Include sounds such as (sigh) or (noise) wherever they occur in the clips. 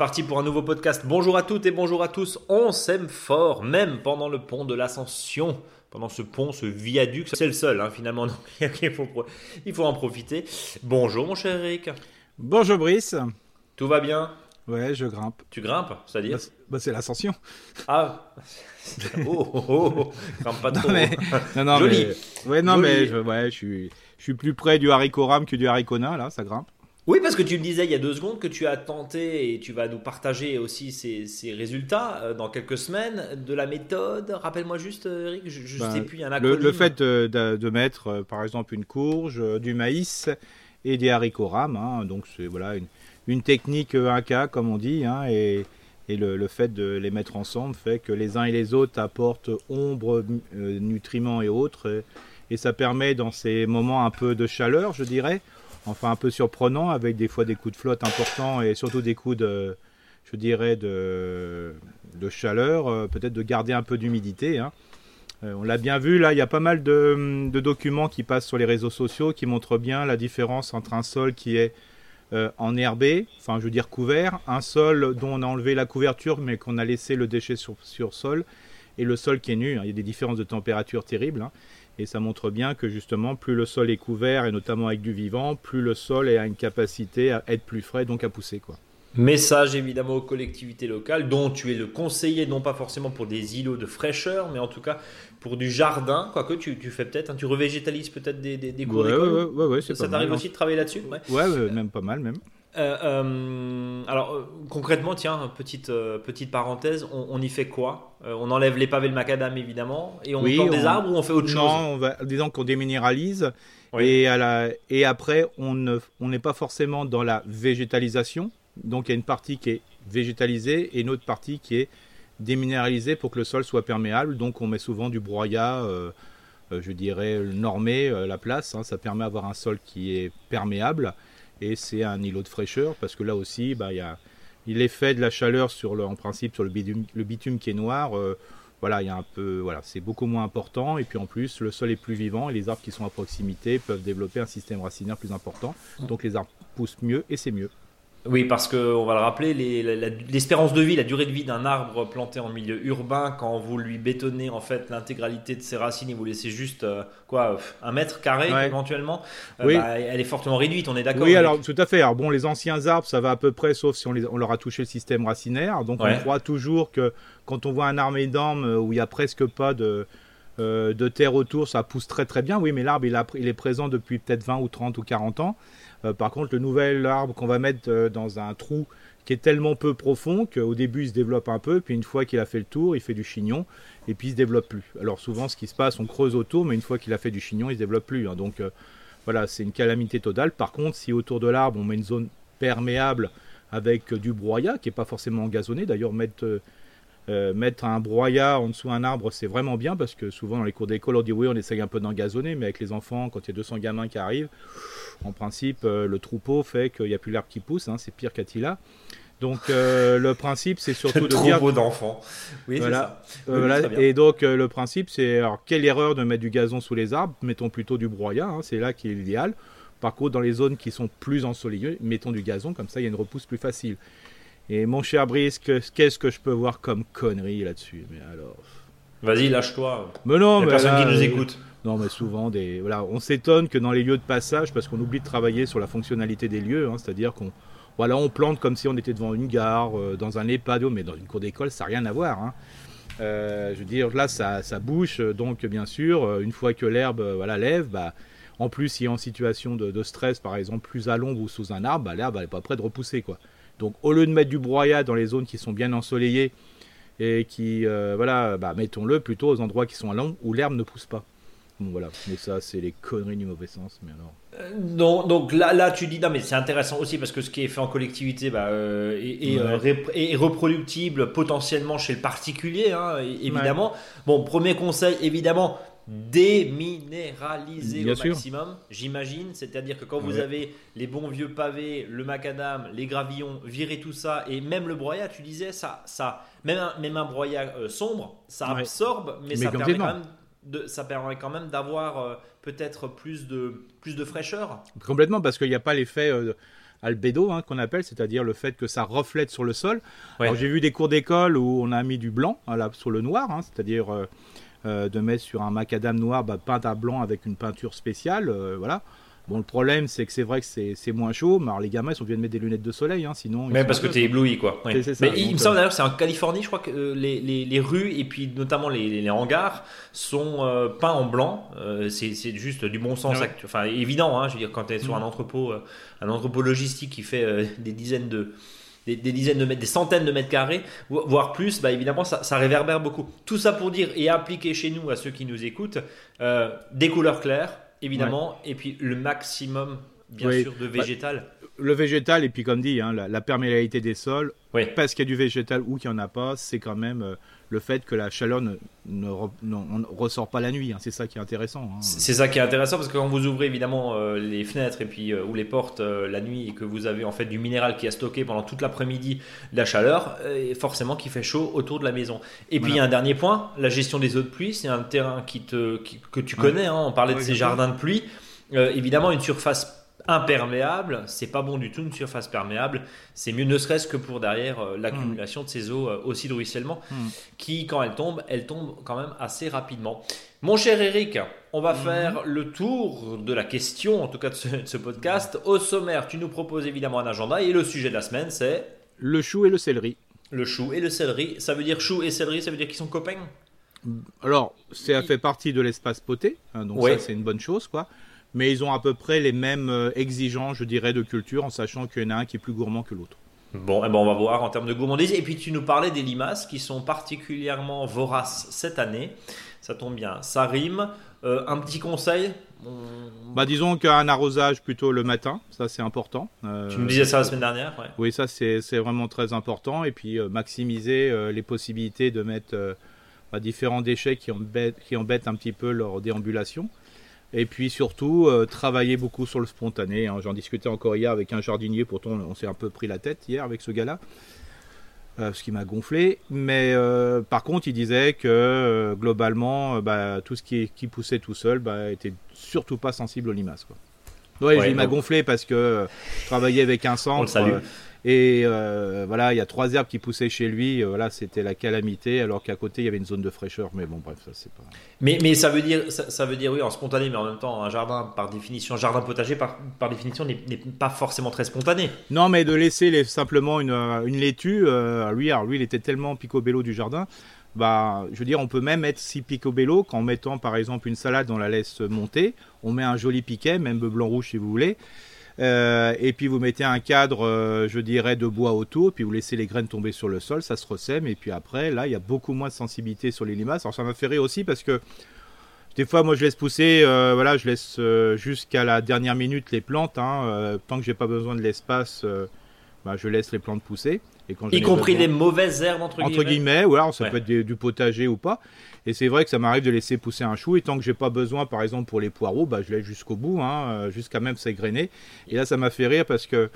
parti pour un nouveau podcast. Bonjour à toutes et bonjour à tous. On s'aime fort, même pendant le pont de l'Ascension. Pendant ce pont, ce viaduc, c'est le seul hein, finalement. (laughs) Donc, il, faut, il faut en profiter. Bonjour mon cher Eric. Bonjour Brice. Tout va bien? Ouais, je grimpe. Tu grimpes, c'est-à-dire bah, bah, c'est l'ascension. Ah (laughs) Oh, oh, oh, grimpe pas trop. Non, mais, non, non, Joli. Mais, ouais, non, mais je, ouais, je suis, je suis plus près du haricot rame que du haricot nain, là, ça grimpe. Oui, parce que tu me disais il y a deux secondes que tu as tenté et tu vas nous partager aussi ces, ces résultats euh, dans quelques semaines de la méthode. Rappelle-moi juste, euh, Eric, je ne Bah, sais plus, il y a un Le, acronyme. le fait euh, de, de mettre, euh, par exemple, une courge, euh, du maïs et des haricots rames, hein, donc c'est voilà une, une technique euh, 1K, comme on dit, hein, et, et le, le fait de les mettre ensemble fait que les uns et les autres apportent ombre, nutriments et autres, et, et ça permet dans ces moments un peu de chaleur, je dirais, enfin un peu surprenant, avec des fois des coups de flotte importants et surtout des coups de, je dirais, de, chaleur, euh, peut-être de garder un peu d'humidité. hein. Euh, on l'a bien vu, là, il y a pas mal de, de documents qui passent sur les réseaux sociaux qui montrent bien la différence entre un sol qui est euh, enherbé, enfin je veux dire couvert, un sol dont on a enlevé la couverture mais qu'on a laissé le déchet sur, sur sol, et le sol qui est nu. hein. Il y a des différences de température terribles. hein. Et ça montre bien que justement, plus le sol est couvert, et notamment avec du vivant, plus le sol a une capacité à être plus frais, donc à pousser. Quoi. Message évidemment aux collectivités locales, dont tu es le conseiller, non pas forcément pour des îlots de fraîcheur, mais en tout cas pour du jardin, quoique tu, tu fais peut-être, hein, tu revégétalises peut-être des, des, des cours Ouais, d'école. ouais, ouais, Ça t'arrive mal, aussi de travailler là-dessus? Ouais, ouais, même pas mal, même. Euh, euh, alors euh, concrètement, tiens, petite petite parenthèse, on, on y fait quoi? On enlève les pavés de macadam évidemment, et on Oui, plante des on- arbres ou on fait autre chose? Non, on va, disons qu'on déminéralise Oui. et, à la, et après on ne- on n'est pas forcément dans la végétalisation. Donc il y a une partie qui est végétalisée et une autre partie qui est déminéralisée pour que le sol soit perméable. Donc on met souvent du broyat, je dirais normé la place. hein. Ça permet d'avoir un sol qui est perméable et c'est un îlot de fraîcheur parce que là aussi, bah, il y a l'effet de la chaleur sur le, en principe sur le bitume, le bitume qui est noir. euh, voilà, il y a un peu, voilà, c'est beaucoup moins important. Et puis en plus, le sol est plus vivant et les arbres qui sont à proximité peuvent développer un système racinaire plus important. Donc les arbres poussent mieux et c'est mieux. Oui, parce que on va le rappeler, l'espérance de vie, la durée de vie d'un arbre planté en milieu urbain, quand vous lui bétonnez en fait l'intégralité de ses racines et vous laissez juste euh, quoi, un mètre carré Ouais. éventuellement, euh, Oui. bah, elle est fortement réduite. On est d'accord. Oui, avec- alors tout à fait. Alors bon, les anciens arbres, ça va à peu près, sauf si on, les- on leur a touché le système racinaire. Donc Ouais. on croit toujours que quand on voit un arbre énorme euh, où il y a presque pas de, euh, de terre autour, ça pousse très très bien. Oui, mais l'arbre, il, il est présent depuis peut-être 20 ou 30 ou 40 ans. Euh, par contre, le nouvel arbre qu'on va mettre euh, dans un trou qui est tellement peu profond qu'au début il se développe un peu, puis une fois qu'il a fait le tour, il fait du chignon, et puis il se développe plus. Alors souvent ce qui se passe, on creuse autour, mais une fois qu'il a fait du chignon, il se développe plus. hein. Donc euh, voilà, c'est une calamité totale. Par contre, si autour de l'arbre on met une zone perméable avec du broyat, qui n'est pas forcément gazonné, d'ailleurs mettre, euh, mettre un broyat en dessous d'un arbre, c'est vraiment bien, parce que souvent dans les cours d'école on dit oui, on essaye un peu d'engazonner, mais avec les enfants, quand il y a 200 gamins qui arrivent, en principe, euh, le troupeau fait qu'il n'y a plus l'herbe qui pousse, hein, c'est pire qu'Attila. Donc euh, le principe, c'est (laughs) surtout de dire Troupeau d'enfants. Oui, Voilà. c'est ça. Oui, voilà, et donc le principe, c'est alors quelle erreur de mettre du gazon sous les arbres? Mettons plutôt du broyat, hein, c'est là qui est l'idéal. Par contre, dans les zones qui sont plus ensoleillées, mettons du gazon, comme ça il y a une repousse plus facile. Et mon cher Brice, que- qu'est-ce que je peux voir comme connerie là-dessus? Mais alors. Vas-y, lâche-toi. Mais non, mais personne là, qui nous euh, écoute. Non, mais souvent, des, voilà, on s'étonne que dans les lieux de passage, parce qu'on oublie de travailler sur la fonctionnalité des lieux, hein, c'est-à-dire qu'on voilà, on plante comme si on était devant une gare, euh, dans un EHPAD, mais dans une cour d'école, ça n'a rien à voir. hein. Euh, je veux dire, là, ça, ça bouche, donc bien sûr, une fois que l'herbe voilà, lève, bah, en plus, si en situation de, de stress, par exemple, plus à l'ombre ou sous un arbre, bah, l'herbe n'est pas près de repousser. Quoi. Donc, au lieu de mettre du broyat dans les zones qui sont bien ensoleillées, et qui, euh, voilà, bah, mettons-le plutôt aux endroits qui sont à l'ombre où l'herbe ne pousse pas. Bon, voilà, mais ça, c'est les conneries du mauvais sens. Mais alors. Euh, Donc, donc là, là, tu dis, non, mais c'est intéressant aussi parce que ce qui est fait en collectivité bah, euh, est, est, Ouais. rép- est reproductible potentiellement chez le particulier, hein, évidemment. Bon, premier conseil, évidemment, déminéraliser Bien au sûr. maximum, j'imagine. C'est-à-dire que quand vous avez les bons vieux pavés, le macadam, les gravillons, virer tout ça et même le broyat, tu disais, ça, ça même, un, même un broyat euh, sombre, ça Ouais. absorbe, mais, Mais ça, permet quand même de, ça permet quand même d'avoir euh, peut-être plus de, plus de fraîcheur. Complètement, parce qu'il n'y a pas l'effet. euh, albédo hein, qu'on appelle, c'est-à-dire le fait que ça reflète sur le sol. j'ai vu des cours d'école où on a mis du blanc hein, là, sur le noir, hein, c'est-à-dire euh, de mettre sur un macadam noir bah, peint à blanc avec une peinture spéciale, voilà. Bon, le problème, c'est que c'est vrai que c'est moins chaud, mais alors les gamins, ils sont obligés de mettre des lunettes de soleil, hein, sinon. Même parce que tu es ébloui, quoi. Mais il me semble d'ailleurs, c'est en Californie, je crois que euh, les, les, rues et puis notamment les, les hangars sont euh, peints en blanc. Euh, c'est juste du bon sens, ah enfin évident. Hein, je veux dire, quand tu es sur un mm. entrepôt, un entrepôt logistique qui fait des dizaines de des, dizaines de mètres, des centaines de mètres carrés, voire plus, bah évidemment, ça, ça, réverbère beaucoup. Tout ça pour dire et appliquer chez nous à ceux qui nous écoutent, des couleurs claires, évidemment, et puis le maximum, bien sûr, de bah, végétal. le végétal, et puis comme dit, hein, la, perméabilité des sols, parce qu'il y a du végétal ou qu'il n'y en a pas, c'est quand même euh, le fait que la chaleur ne, ressort pas la nuit. Hein. c'est ça qui est intéressant. Hein. C'est ça qui est intéressant parce que quand vous ouvrez évidemment euh, les fenêtres et puis euh, ou les portes la nuit et que vous avez en fait du minéral qui a stocké pendant toute l'après-midi de la chaleur, forcément qui fait chaud autour de la maison. Et puis il y a un dernier point, la gestion des eaux de pluie, c'est un terrain qui te, que tu connais. on parlait de ces jardins de pluie. évidemment, une surface imperméable, c'est pas bon du tout une surface perméable. C'est mieux ne serait-ce que pour derrière euh, l'accumulation de ces eaux euh, aussi de ruissellement hmm. qui, quand elles tombent, elles tombent quand même assez rapidement. Mon cher Eric, on va hmm. faire le tour de la question, en tout cas de ce, podcast. Au sommaire, tu nous proposes évidemment un agenda et le sujet de la semaine, c'est le chou et le céleri. Le chou et le céleri, ça veut dire chou et céleri, ça veut dire qu'ils sont copains? Alors, ça fait partie de l'espace poté, hein, donc ça c'est une bonne chose, quoi mais ils ont à peu près les mêmes euh, exigences, je dirais, de culture, en sachant qu'il y en a un qui est plus gourmand que l'autre. Bon, eh ben on va voir en termes de gourmandise. Et puis tu nous parlais des limaces qui sont particulièrement voraces cette année. Ça tombe bien, ça rime. Euh, un petit conseil? Bah, Disons qu'un arrosage plutôt le matin, ça c'est important. Euh, tu me disais ça la semaine dernière Oui, ça c'est vraiment très important. Et puis maximiser les possibilités de mettre bah, différents déchets qui embêtent, qui embêtent un petit peu leur déambulation. Et puis surtout, euh, travailler beaucoup sur le spontané. Hein. J'en discutais encore hier avec un jardinier, pourtant on s'est un peu pris la tête hier avec ce gars-là, euh, ce qui m'a gonflé. Mais euh, par contre, il disait que globalement, bah, tout ce qui, poussait tout seul bah, était surtout pas sensible aux limaces. Ouais, il m'a gonflé parce que travailler avec un centre. Et euh, voilà, il y a trois herbes qui poussaient chez lui. Euh, voilà, c'était la calamité, alors qu'à côté il y avait une zone de fraîcheur. Mais bon, bref, ça c'est pas. Mais, mais ça veut dire, ça, veut dire oui, en spontané, mais en même temps, un jardin par définition, un jardin potager par, par définition n'est pas forcément très spontané. Non, mais de laisser les, simplement une, une laitue. Euh, lui, alors lui, il était tellement picobello du jardin. Bah, je veux dire, on peut même mettre six picobello qu'en mettant par exemple une salade, on la laisse monter. On met un joli piquet, même blanc rouge si vous voulez. Euh, et puis vous mettez un cadre, euh, je dirais, de bois autour, puis vous laissez les graines tomber sur le sol, ça se ressème, et puis après, là, il y a beaucoup moins de sensibilité sur les limaces. Alors ça m'a fait rire aussi parce que des fois, moi, je laisse pousser, euh, voilà, je laisse jusqu'à la dernière minute les plantes, hein, tant que j'ai pas besoin de l'espace, bah, je laisse les plantes pousser. Et quand y compris les mauvaises herbes entre guillemets. Entre guillemets, ou alors ça peut être du potager ou pas. Et c'est vrai que ça m'arrive de laisser pousser un chou et tant que j'ai pas besoin, par exemple pour les poireaux, bah, je laisse jusqu'au bout, hein, euh, jusqu'à même s'égrener. Et là, ça m'a fait rire parce que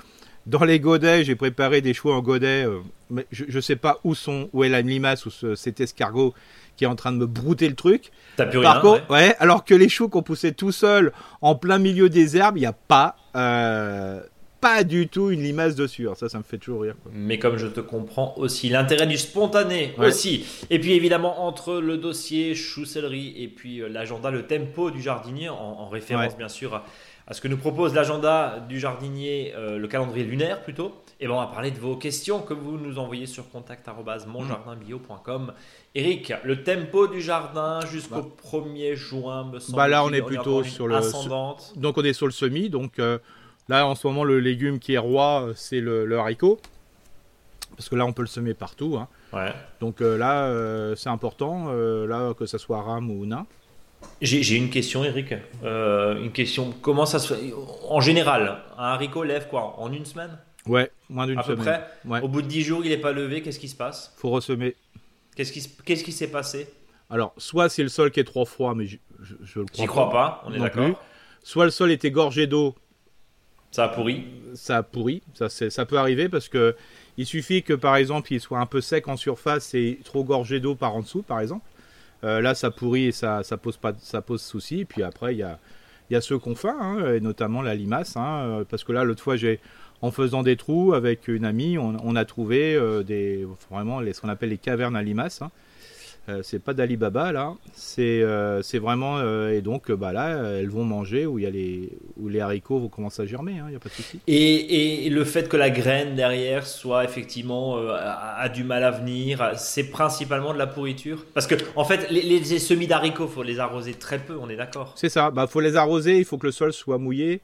dans les godets, j'ai préparé des choux en godet. Euh, mais je, ne sais pas où sont, où est la limace ou cet escargot qui est en train de me brouter le truc. T'as plus Par contre, ouais. alors que les choux qu'on poussait tout seul en plein milieu des herbes, il n'y a pas. Euh, pas du tout une limace dessus. ça, ça me fait toujours rire. Mais comme je te comprends aussi, l'intérêt du spontané aussi. Et puis évidemment, entre le dossier chou-céleri et puis euh, l'agenda, le tempo du jardinier, en, référence bien sûr à, ce que nous propose l'agenda du jardinier, euh, le calendrier lunaire plutôt. Et ben on va parler de vos questions que vous nous envoyez sur contact.monjardinbio.com. Eric, le tempo du jardin jusqu'au 1er bah. juin, me semble. Bah là, on est plutôt sur le. Donc on est sur le semi, donc. Euh, Là, en ce moment, le légume qui est roi, c'est le, haricot. Parce que là, on peut le semer partout. Hein. Ouais. Donc euh, là, euh, c'est important, euh, là, que ça soit rame ou nain. J'ai une question, Eric. une question. Comment ça se fait? En général, un haricot lève quoi? En une semaine? Ouais, moins d'une semaine. À peu près? Au bout de 10 jours, il n'est pas levé. Qu'est-ce qui se passe? Faut ressemer. Qu'est-ce qui s'est passé? Alors, soit c'est le sol qui est trop froid, mais je, je, le crois, crois pas. On est d'accord. Soit le sol était gorgé d'eau, ça a pourri Ça a pourri, ça, ça peut arriver parce que il suffit que par exemple il soit un peu sec en surface et trop gorgé d'eau par en dessous par exemple. Euh, là ça pourrit et ça, ça pose pas ça pose souci. puis après il y a, y a ceux qu'on fait, hein, et notamment la limace, hein, euh, parce que là l'autre fois j'ai en faisant des trous avec une amie, on, a trouvé des, vraiment les, ce qu'on appelle les cavernes à limaces. Hein. Euh, c'est pas d'Alibaba là, c'est euh, vraiment euh, et donc bah là elles vont manger où il y a les où les haricots vont commencer à germer, il hein, n'y a pas de souci. Et, et, le fait que la graine derrière soit effectivement a, du mal à venir, c'est principalement de la pourriture? Parce que en fait les, les semis d'haricots faut les arroser très peu, on est d'accord? C'est ça, bah faut les arroser, il faut que le sol soit mouillé,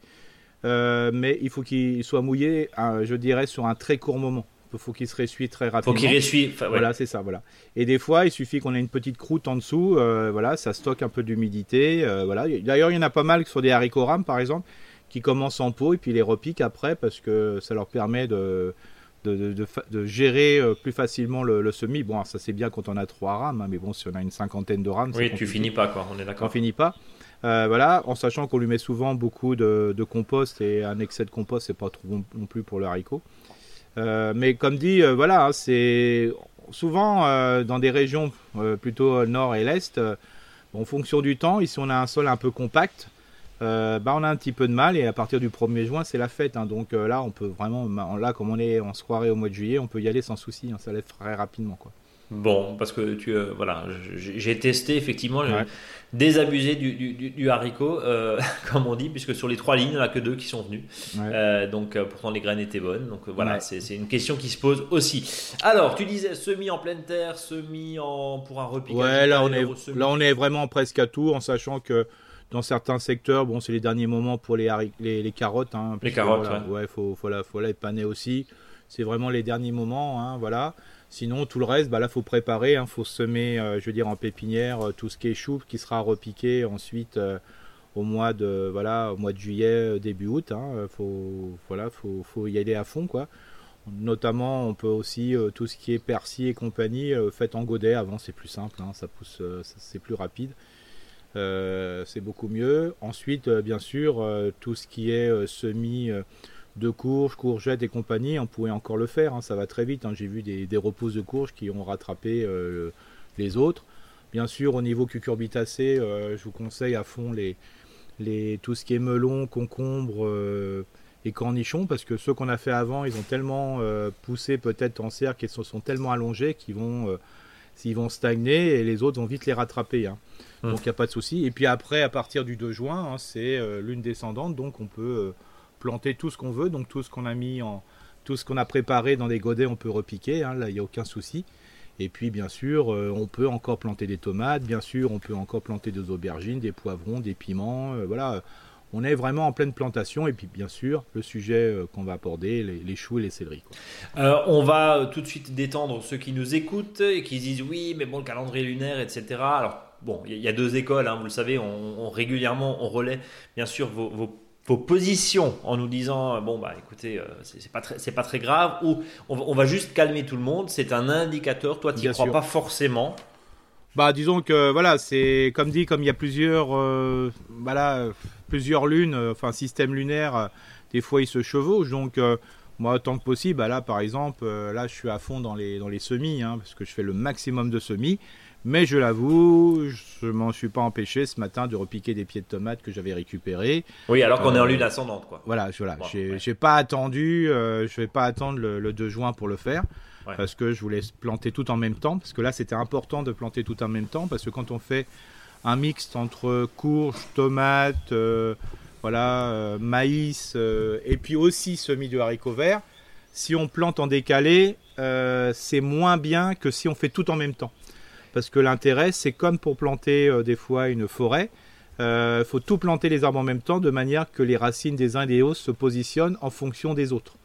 mais il faut qu'il soit mouillé, je dirais sur un très court moment. Il faut qu'il se ressuie très rapidement. Faut qu'il ressuie. Voilà, c'est ça, voilà. Et des fois, il suffit qu'on ait une petite croûte en dessous, euh, voilà, ça stocke un peu d'humidité, euh, voilà. D'ailleurs, il y en a pas mal sur des haricots rames, par exemple, qui commencent en pot et puis les repiquent après parce que ça leur permet de de, de, gérer euh, plus facilement le, semis. Bon, ça c'est bien quand on a trois rames, hein, mais bon, si on a une cinquantaine de rames, oui, tu finis pas quoi. On est d'accord. On finit pas. voilà, en sachant qu'on lui met souvent beaucoup de, compost et un excès de compost, c'est pas trop bon non plus pour le haricot. Euh, mais comme dit, euh, voilà, hein, c'est souvent euh, dans des régions plutôt nord et l'est, en fonction du temps, ici on a un sol un peu compact, bah on a un petit peu de mal et à partir du 1er juin c'est la fête. Hein. donc là on peut vraiment, là comme on est, en se croirait au mois de juillet, on peut y aller sans souci, hein, ça lève très rapidement quoi. Bon, parce que tu, euh, voilà, j'ai testé effectivement le désabusé du, du, haricot, euh, (laughs) comme on dit, puisque sur les trois lignes, il n'y en a que deux qui sont venus. Euh, donc pourtant les graines étaient bonnes. Donc voilà, c'est une question qui se pose aussi. Alors, tu disais semis en pleine terre, semis en pour un repiquage. Ouais, là on est là on est vraiment presque à tout, en sachant que dans certains secteurs, bon, c'est les derniers moments pour les, les, les carottes. Hein, les carottes, ouais. faut, faut, la, faut la épaner aussi. C'est vraiment les derniers moments, hein, voilà. Sinon, tout le reste, bah là, faut préparer, il hein, faut semer, euh, je veux dire, en pépinière, euh, tout ce qui est chou, qui sera repiqué ensuite euh, au mois de, voilà, au mois de juillet, début août. Hein, faut, voilà, faut, faut, y aller à fond, quoi. Notamment, on peut aussi tout ce qui est persil et compagnie, fait en godet. Avant, c'est plus simple, hein, ça pousse, c'est plus rapide. c'est beaucoup mieux. Ensuite, bien sûr, tout ce qui est semis de courges, courgettes et compagnie, on pouvait encore le faire, hein, ça va très vite. Hein. J'ai vu des, repousses de courges qui ont rattrapé euh, les autres. Bien sûr, au niveau cucurbitacé, euh, je vous conseille à fond les, les, tout ce qui est melon, concombre euh, et cornichons, parce que ceux qu'on a fait avant, ils ont tellement poussé peut-être en cercle et se sont tellement allongés qu'ils vont, vont stagner et les autres vont vite les rattraper. Hein. Hum. Donc il n'y a pas de souci. Et puis après, à partir du 2 juin, c'est lune descendante, donc on peut planter tout ce qu'on veut, donc tout ce qu'on a mis en, tout ce qu'on a préparé dans des godets, on peut repiquer, hein, là il n'y a aucun souci. Et puis bien sûr, euh, on peut encore planter des tomates, bien sûr, on peut encore planter des aubergines, des poivrons, des piments, euh, voilà. On est vraiment en pleine plantation et puis bien sûr le sujet euh, qu'on va aborder, les, choux et les céleris. on va tout de suite détendre ceux qui nous écoutent et qui disent oui mais bon le calendrier lunaire etc. Alors bon il y, a deux écoles, hein, vous le savez, on, régulièrement on relaie bien sûr vos, vos vos positions en nous disant bon bah écoutez euh, c'est pas très c'est pas très grave ou on, va juste calmer tout le monde c'est un indicateur toi tu crois pas forcément? Bah disons que voilà c'est comme dit comme il y a plusieurs euh, voilà plusieurs lunes euh, enfin système lunaire des fois ils se chevauchent. Donc moi autant que possible bah, là par exemple là je suis à fond dans les dans les semis hein, parce que je fais le maximum de semis mais je l'avoue, je m'en suis pas empêché ce matin de repiquer des pieds de tomates que j'avais récupérés. Oui, alors qu'on est en euh, lune ascendante, quoi. Voilà, voilà. j'ai pas attendu, euh, je vais pas attendre le, 2 juin pour le faire. Parce que je voulais planter tout en même temps. Parce que là, c'était important de planter tout en même temps. Parce que quand on fait un mixte entre courges, tomates, euh, voilà, maïs, et puis aussi semis de haricots verts, si on plante en décalé, c'est moins bien que si on fait tout en même temps. Parce que l'intérêt, c'est comme pour planter euh, des fois une forêt. Il euh, faut tout planter les arbres en même temps de manière que les racines des uns et des autres se positionnent en fonction des autres.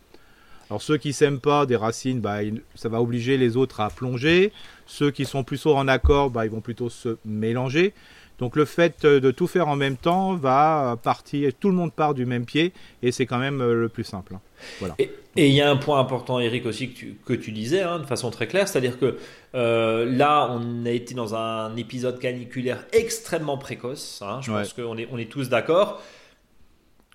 Alors ceux qui s'aiment pas des racines, bah, ça va obliger les autres à plonger. Ceux qui sont plus en accord, bah, ils vont plutôt se mélanger. Donc le fait euh, de tout faire en même temps va partir, tout le monde part du même pied et c'est quand même le plus simple. Hein. Voilà. Et il y a un point important, Eric, aussi que tu, que tu disais hein, de façon très claire, c'est-à-dire que euh, là, on a été dans un épisode caniculaire extrêmement précoce. Hein, je pense qu'on est, on est tous d'accord.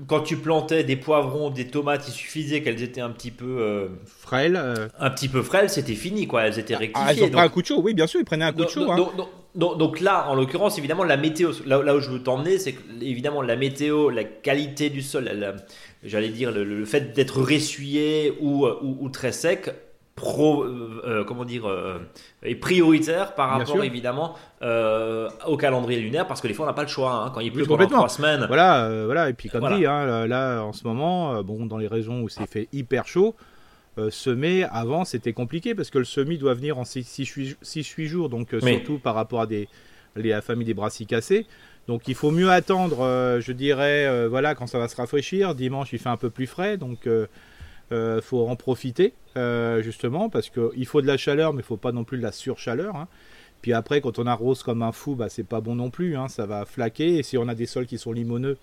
Quand tu plantais des poivrons, des tomates, il suffisait qu'elles étaient un petit peu euh, frêles. Euh. Un petit peu frêles, c'était fini, quoi. Elles étaient rectifiées. Ah, ils ont pris un coup de chaud, oui, bien sûr, ils prenaient un coup de chaud. Donc, hein. donc, là, en l'occurrence, évidemment, la météo, là, où je veux t'emmener, c'est que, évidemment, la météo, la qualité du sol, j'allais dire, le, fait d'être ressuyé ou, ou, très sec, pro, euh, euh, comment dire, euh, est prioritaire par rapport, évidemment, au calendrier lunaire, parce que des fois, on n'a pas le choix. Hein, quand il pleut pendant trois semaines. Voilà, voilà, et puis comme dit, hein, là, en ce moment, bon, dans les régions où c'est fait hyper chaud, semer avant c'était compliqué parce que le semis doit venir en 6-8 jours, donc surtout par rapport à des, la famille des brassicacées. Donc il faut mieux attendre, je dirais, voilà, quand ça va se rafraîchir. Dimanche il fait un peu plus frais, donc il faut en profiter justement parce qu'il faut de la chaleur, mais il faut pas non plus de la surchaleur. Hein. Puis après, quand on arrose comme un fou, bah, c'est pas bon non plus, hein, ça va flaquer. Et si on a des sols qui sont limoneux,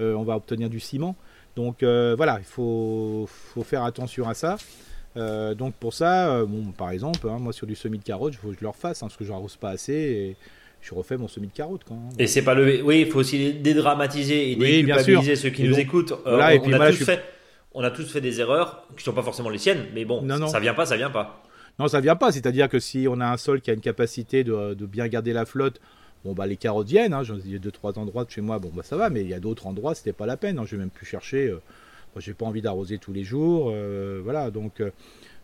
on va obtenir du ciment. Donc euh, voilà, il faut, faire attention à ça. Euh, donc pour ça, euh, bon, par exemple, hein, moi sur du semis de carottes, il faut que je le refasse parce que je n'arrose pas assez et je refais mon semis de carottes. Quand Et c'est pas le. Oui, il faut aussi dédramatiser et déculpabiliser ceux qui nous écoutent. on, a tous fait, on a tous fait des erreurs qui ne sont pas forcément les siennes, mais bon, non, non. ça vient pas, ça vient pas. Non, ça vient pas. C'est-à-dire que si on a un sol qui a une capacité de, de bien garder la flotte, Bon, bah, les carottes viennent, hein, j'ai deux, trois endroits de chez moi, bon, bah, ça va, mais il y a d'autres endroits, c'était pas la peine, hein, je vais même plus chercher. Euh, moi, j'ai pas envie d'arroser tous les jours, euh, voilà, donc. Euh,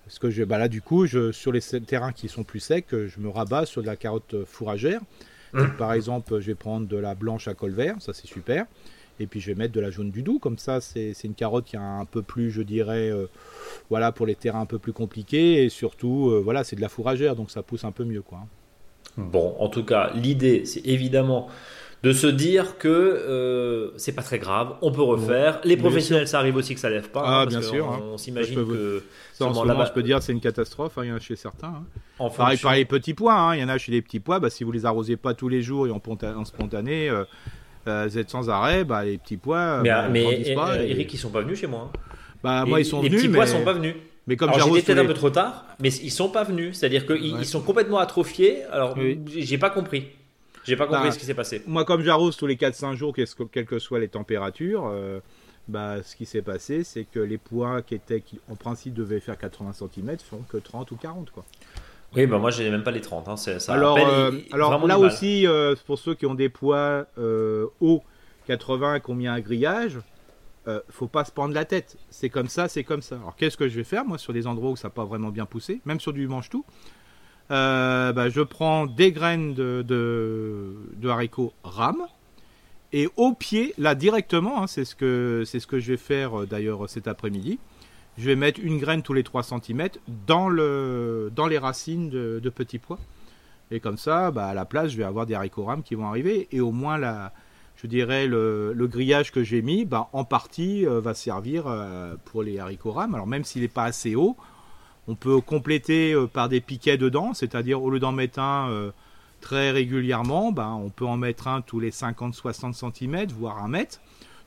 ce que je, bah là, du coup, je, sur les terrains qui sont plus secs, je me rabats sur de la carotte fourragère. Mmh. par exemple, je vais prendre de la blanche à col vert, ça c'est super. Et puis je vais mettre de la jaune du doux, comme ça c'est une carotte qui a un peu plus, je dirais, voilà, pour les terrains un peu plus compliqués. Et surtout, voilà, c'est de la fourragère, donc ça pousse un peu mieux, quoi. Bon, en tout cas, l'idée, c'est évidemment de se dire que euh, c'est pas très grave, on peut refaire. Les professionnels, ça arrive aussi que ça lève pas. Ah, hein, bien sûr. On, s'imagine que. Ça, en ce moment, je peux dire c'est une catastrophe. Hein, il y en a chez certains. Hein. pareil, les petits pois. Il y en a chez les petits pois. Bah, si vous les arrosez pas tous les jours et en, spontané, euh, euh, vous êtes sans arrêt. Bah, les petits pois. Mais, bah, mais Eric, ils sont pas venus chez moi. Bah, moi, ils sont venus. Les petits pois sont pas venus. Mais comme j'étais peut-être un peu trop tard, mais ils sont pas venus. C'est-à-dire qu'ils ils sont complètement atrophiés. Alors, j'ai pas compris. J'ai pas compris bah, ce qui s'est passé. Moi, comme j'arrose tous les 4-5 jours, quelles que soient les températures, euh, bah, ce qui s'est passé, c'est que les pois qui étaient, qui en principe devaient faire 80 cm, font que 30 ou 40. Quoi. Oui, bah moi, j'ai même pas les 30. Hein. Ça alors, euh, alors là aussi, euh, pour ceux qui ont des pois hauts, 80 qui ont mis un grillage, euh, faut pas se prendre la tête. C'est comme ça, c'est comme ça. Alors qu'est-ce que je vais faire moi sur des endroits où ça n'a pas vraiment bien poussé, même sur du mange-tout euh, bah, Je prends des graines de, de, haricots rames et au pied, là directement, hein, c'est ce, que, c'est ce que je vais faire euh, d'ailleurs cet après-midi. Je vais mettre une graine tous les 3 cm dans, le, dans les racines de, petits pois. Et comme ça, bah, à la place, je vais avoir des haricots rames qui vont arriver. Et au moins, la, je dirais, le, grillage que j'ai mis, bah, en partie euh, va servir euh, pour les haricots rames. Alors même s'il n'est pas assez haut, on peut compléter euh, par des piquets dedans, c'est-à-dire au lieu d'en mettre un très régulièrement, bah, on peut en mettre un tous les 50-60 cm, voire un mètre,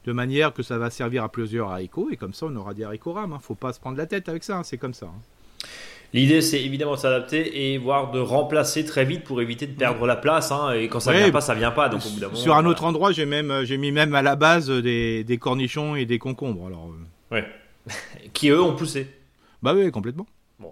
de manière que ça va servir à plusieurs haricots, et comme ça on aura des haricots rames. ne hein. Faut pas se prendre la tête avec ça, hein, c'est comme ça. Hein. L'idée, c'est évidemment de s'adapter et voir de remplacer très vite pour éviter de perdre la place. Hein, et quand ça vient pas, ça vient pas. Donc, sur un autre endroit, j'ai même, j'ai mis même à la base des, des cornichons et des concombres. Alors, euh. ouais. (laughs) qui eux ont poussé. Bah oui, complètement. Bon.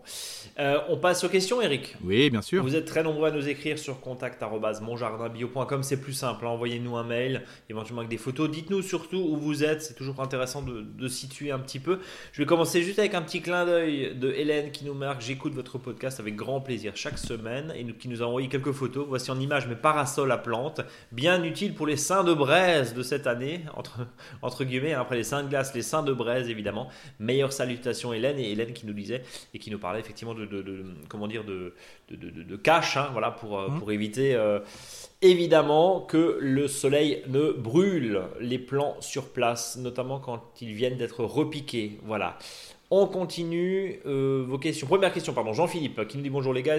Euh, on passe aux questions, Eric. Oui, bien sûr. Vous êtes très nombreux à nous écrire sur contact.monjardinbio.com. C'est plus simple. Hein. Envoyez-nous un mail, éventuellement avec des photos. Dites-nous surtout où vous êtes. C'est toujours intéressant de, situer un petit peu. Je vais commencer juste avec un petit clin d'œil de Hélène qui nous marque J'écoute votre podcast avec grand plaisir chaque semaine et qui nous a envoyé quelques photos. Voici en image mes parasols à plantes. Bien utile pour les seins de braise de cette année. Entre, entre guillemets, hein. après les seins de glace, les seins de braise évidemment. Meilleure salutation, Hélène. Et Hélène qui nous disait et qui nous parlait effectivement de de, comment dire de, de, cache, hein, voilà, pour, euh, mmh. pour éviter euh, évidemment que le soleil ne brûle les plants sur place, notamment quand ils viennent d'être repiqués. Voilà. On continue euh, vos questions. Première question, pardon, Jean-Philippe qui nous dit bonjour les gars.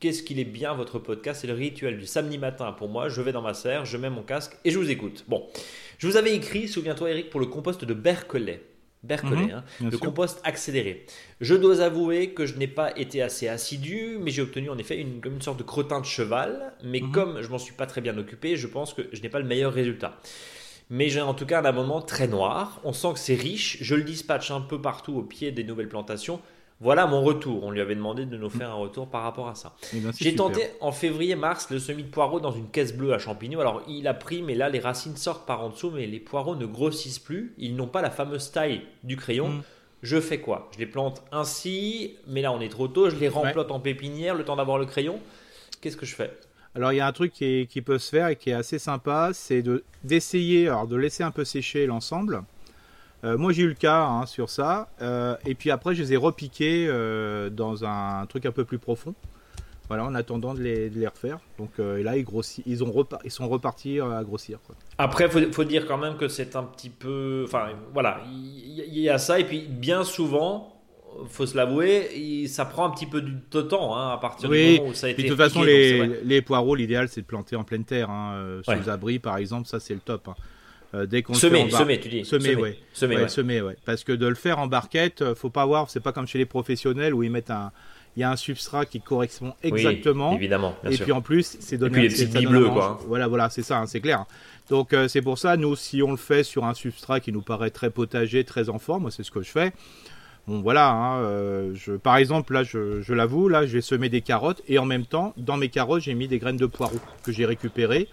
Qu'est-ce qu'il est bien votre podcast? C'est le rituel du samedi matin pour moi. Je vais dans ma serre, je mets mon casque et je vous écoute. Bon, je vous avais écrit, souviens-toi Eric, pour le compost de Berkeley. Berkeley, mhm, hein, le compost accéléré. Je dois avouer que je n'ai pas été assez assidu, mais j'ai obtenu en effet une, comme une sorte de crottin de cheval. Mais mhm. comme je m'en suis pas très bien occupé, je pense que je n'ai pas le meilleur résultat. Mais j'ai en tout cas un abonnement très noir. On sent que c'est riche. Je le dispatche un peu partout au pied des nouvelles plantations. Voilà mon retour. On lui avait demandé de nous faire un retour par rapport à ça. Eh J'ai tenté en février-mars le semis de poireaux dans une caisse bleue à champignons. Alors il a pris, mais là les racines sortent par en dessous, mais les poireaux ne grossissent plus. Ils n'ont pas la fameuse taille du crayon. Mm. Je fais quoi? Je les plante ainsi, mais là on est trop tôt. Je les remplote en pépinière, le temps d'avoir le crayon. Qu'est-ce que je fais? Alors il y a un truc qui, est- qui peut se faire et qui est assez sympa, c'est de d'essayer, alors de laisser un peu sécher l'ensemble. Euh, moi j'ai eu le cas hein, sur ça, Euh, et puis après je les ai repiqués euh, dans un truc un peu plus profond. Voilà, en attendant de les, de les refaire. Donc et là ils ils, ont repa- ils sont repartis à grossir. Quoi. Après, faut, faut dire quand même que c'est un petit peu. Enfin, voilà, il y, a ça, et puis bien souvent, faut se l'avouer, ça prend un petit peu de temps hein, à partir Oui, du moment où ça a été. Puis de toute façon les, poireaux, l'idéal c'est de planter en pleine terre, hein, sous Ouais. abri par exemple, ça c'est le top. hein. Euh, dès qu'on Semer, semer, tu dis. Semer, ouais. Semer, Ouais, ouais. semer, ouais. Parce que de le faire en barquette, euh, faut pas voir, c'est pas comme chez les professionnels où ils mettent un, il y a un substrat qui correspond Oui, exactement. évidemment, bien et sûr. puis en plus, c'est donné. puis, billes donne un bleues, mange- quoi. Voilà, voilà, c'est ça, hein, c'est clair. Donc euh, c'est pour ça, nous, si on le fait sur un substrat qui nous paraît très potager, très en forme, moi c'est ce que je fais. Bon voilà, hein, euh, je, par exemple là, je, je l'avoue, là, j'ai semé des carottes et en même temps, dans mes carottes, j'ai mis des graines de poireaux que j'ai récupérées.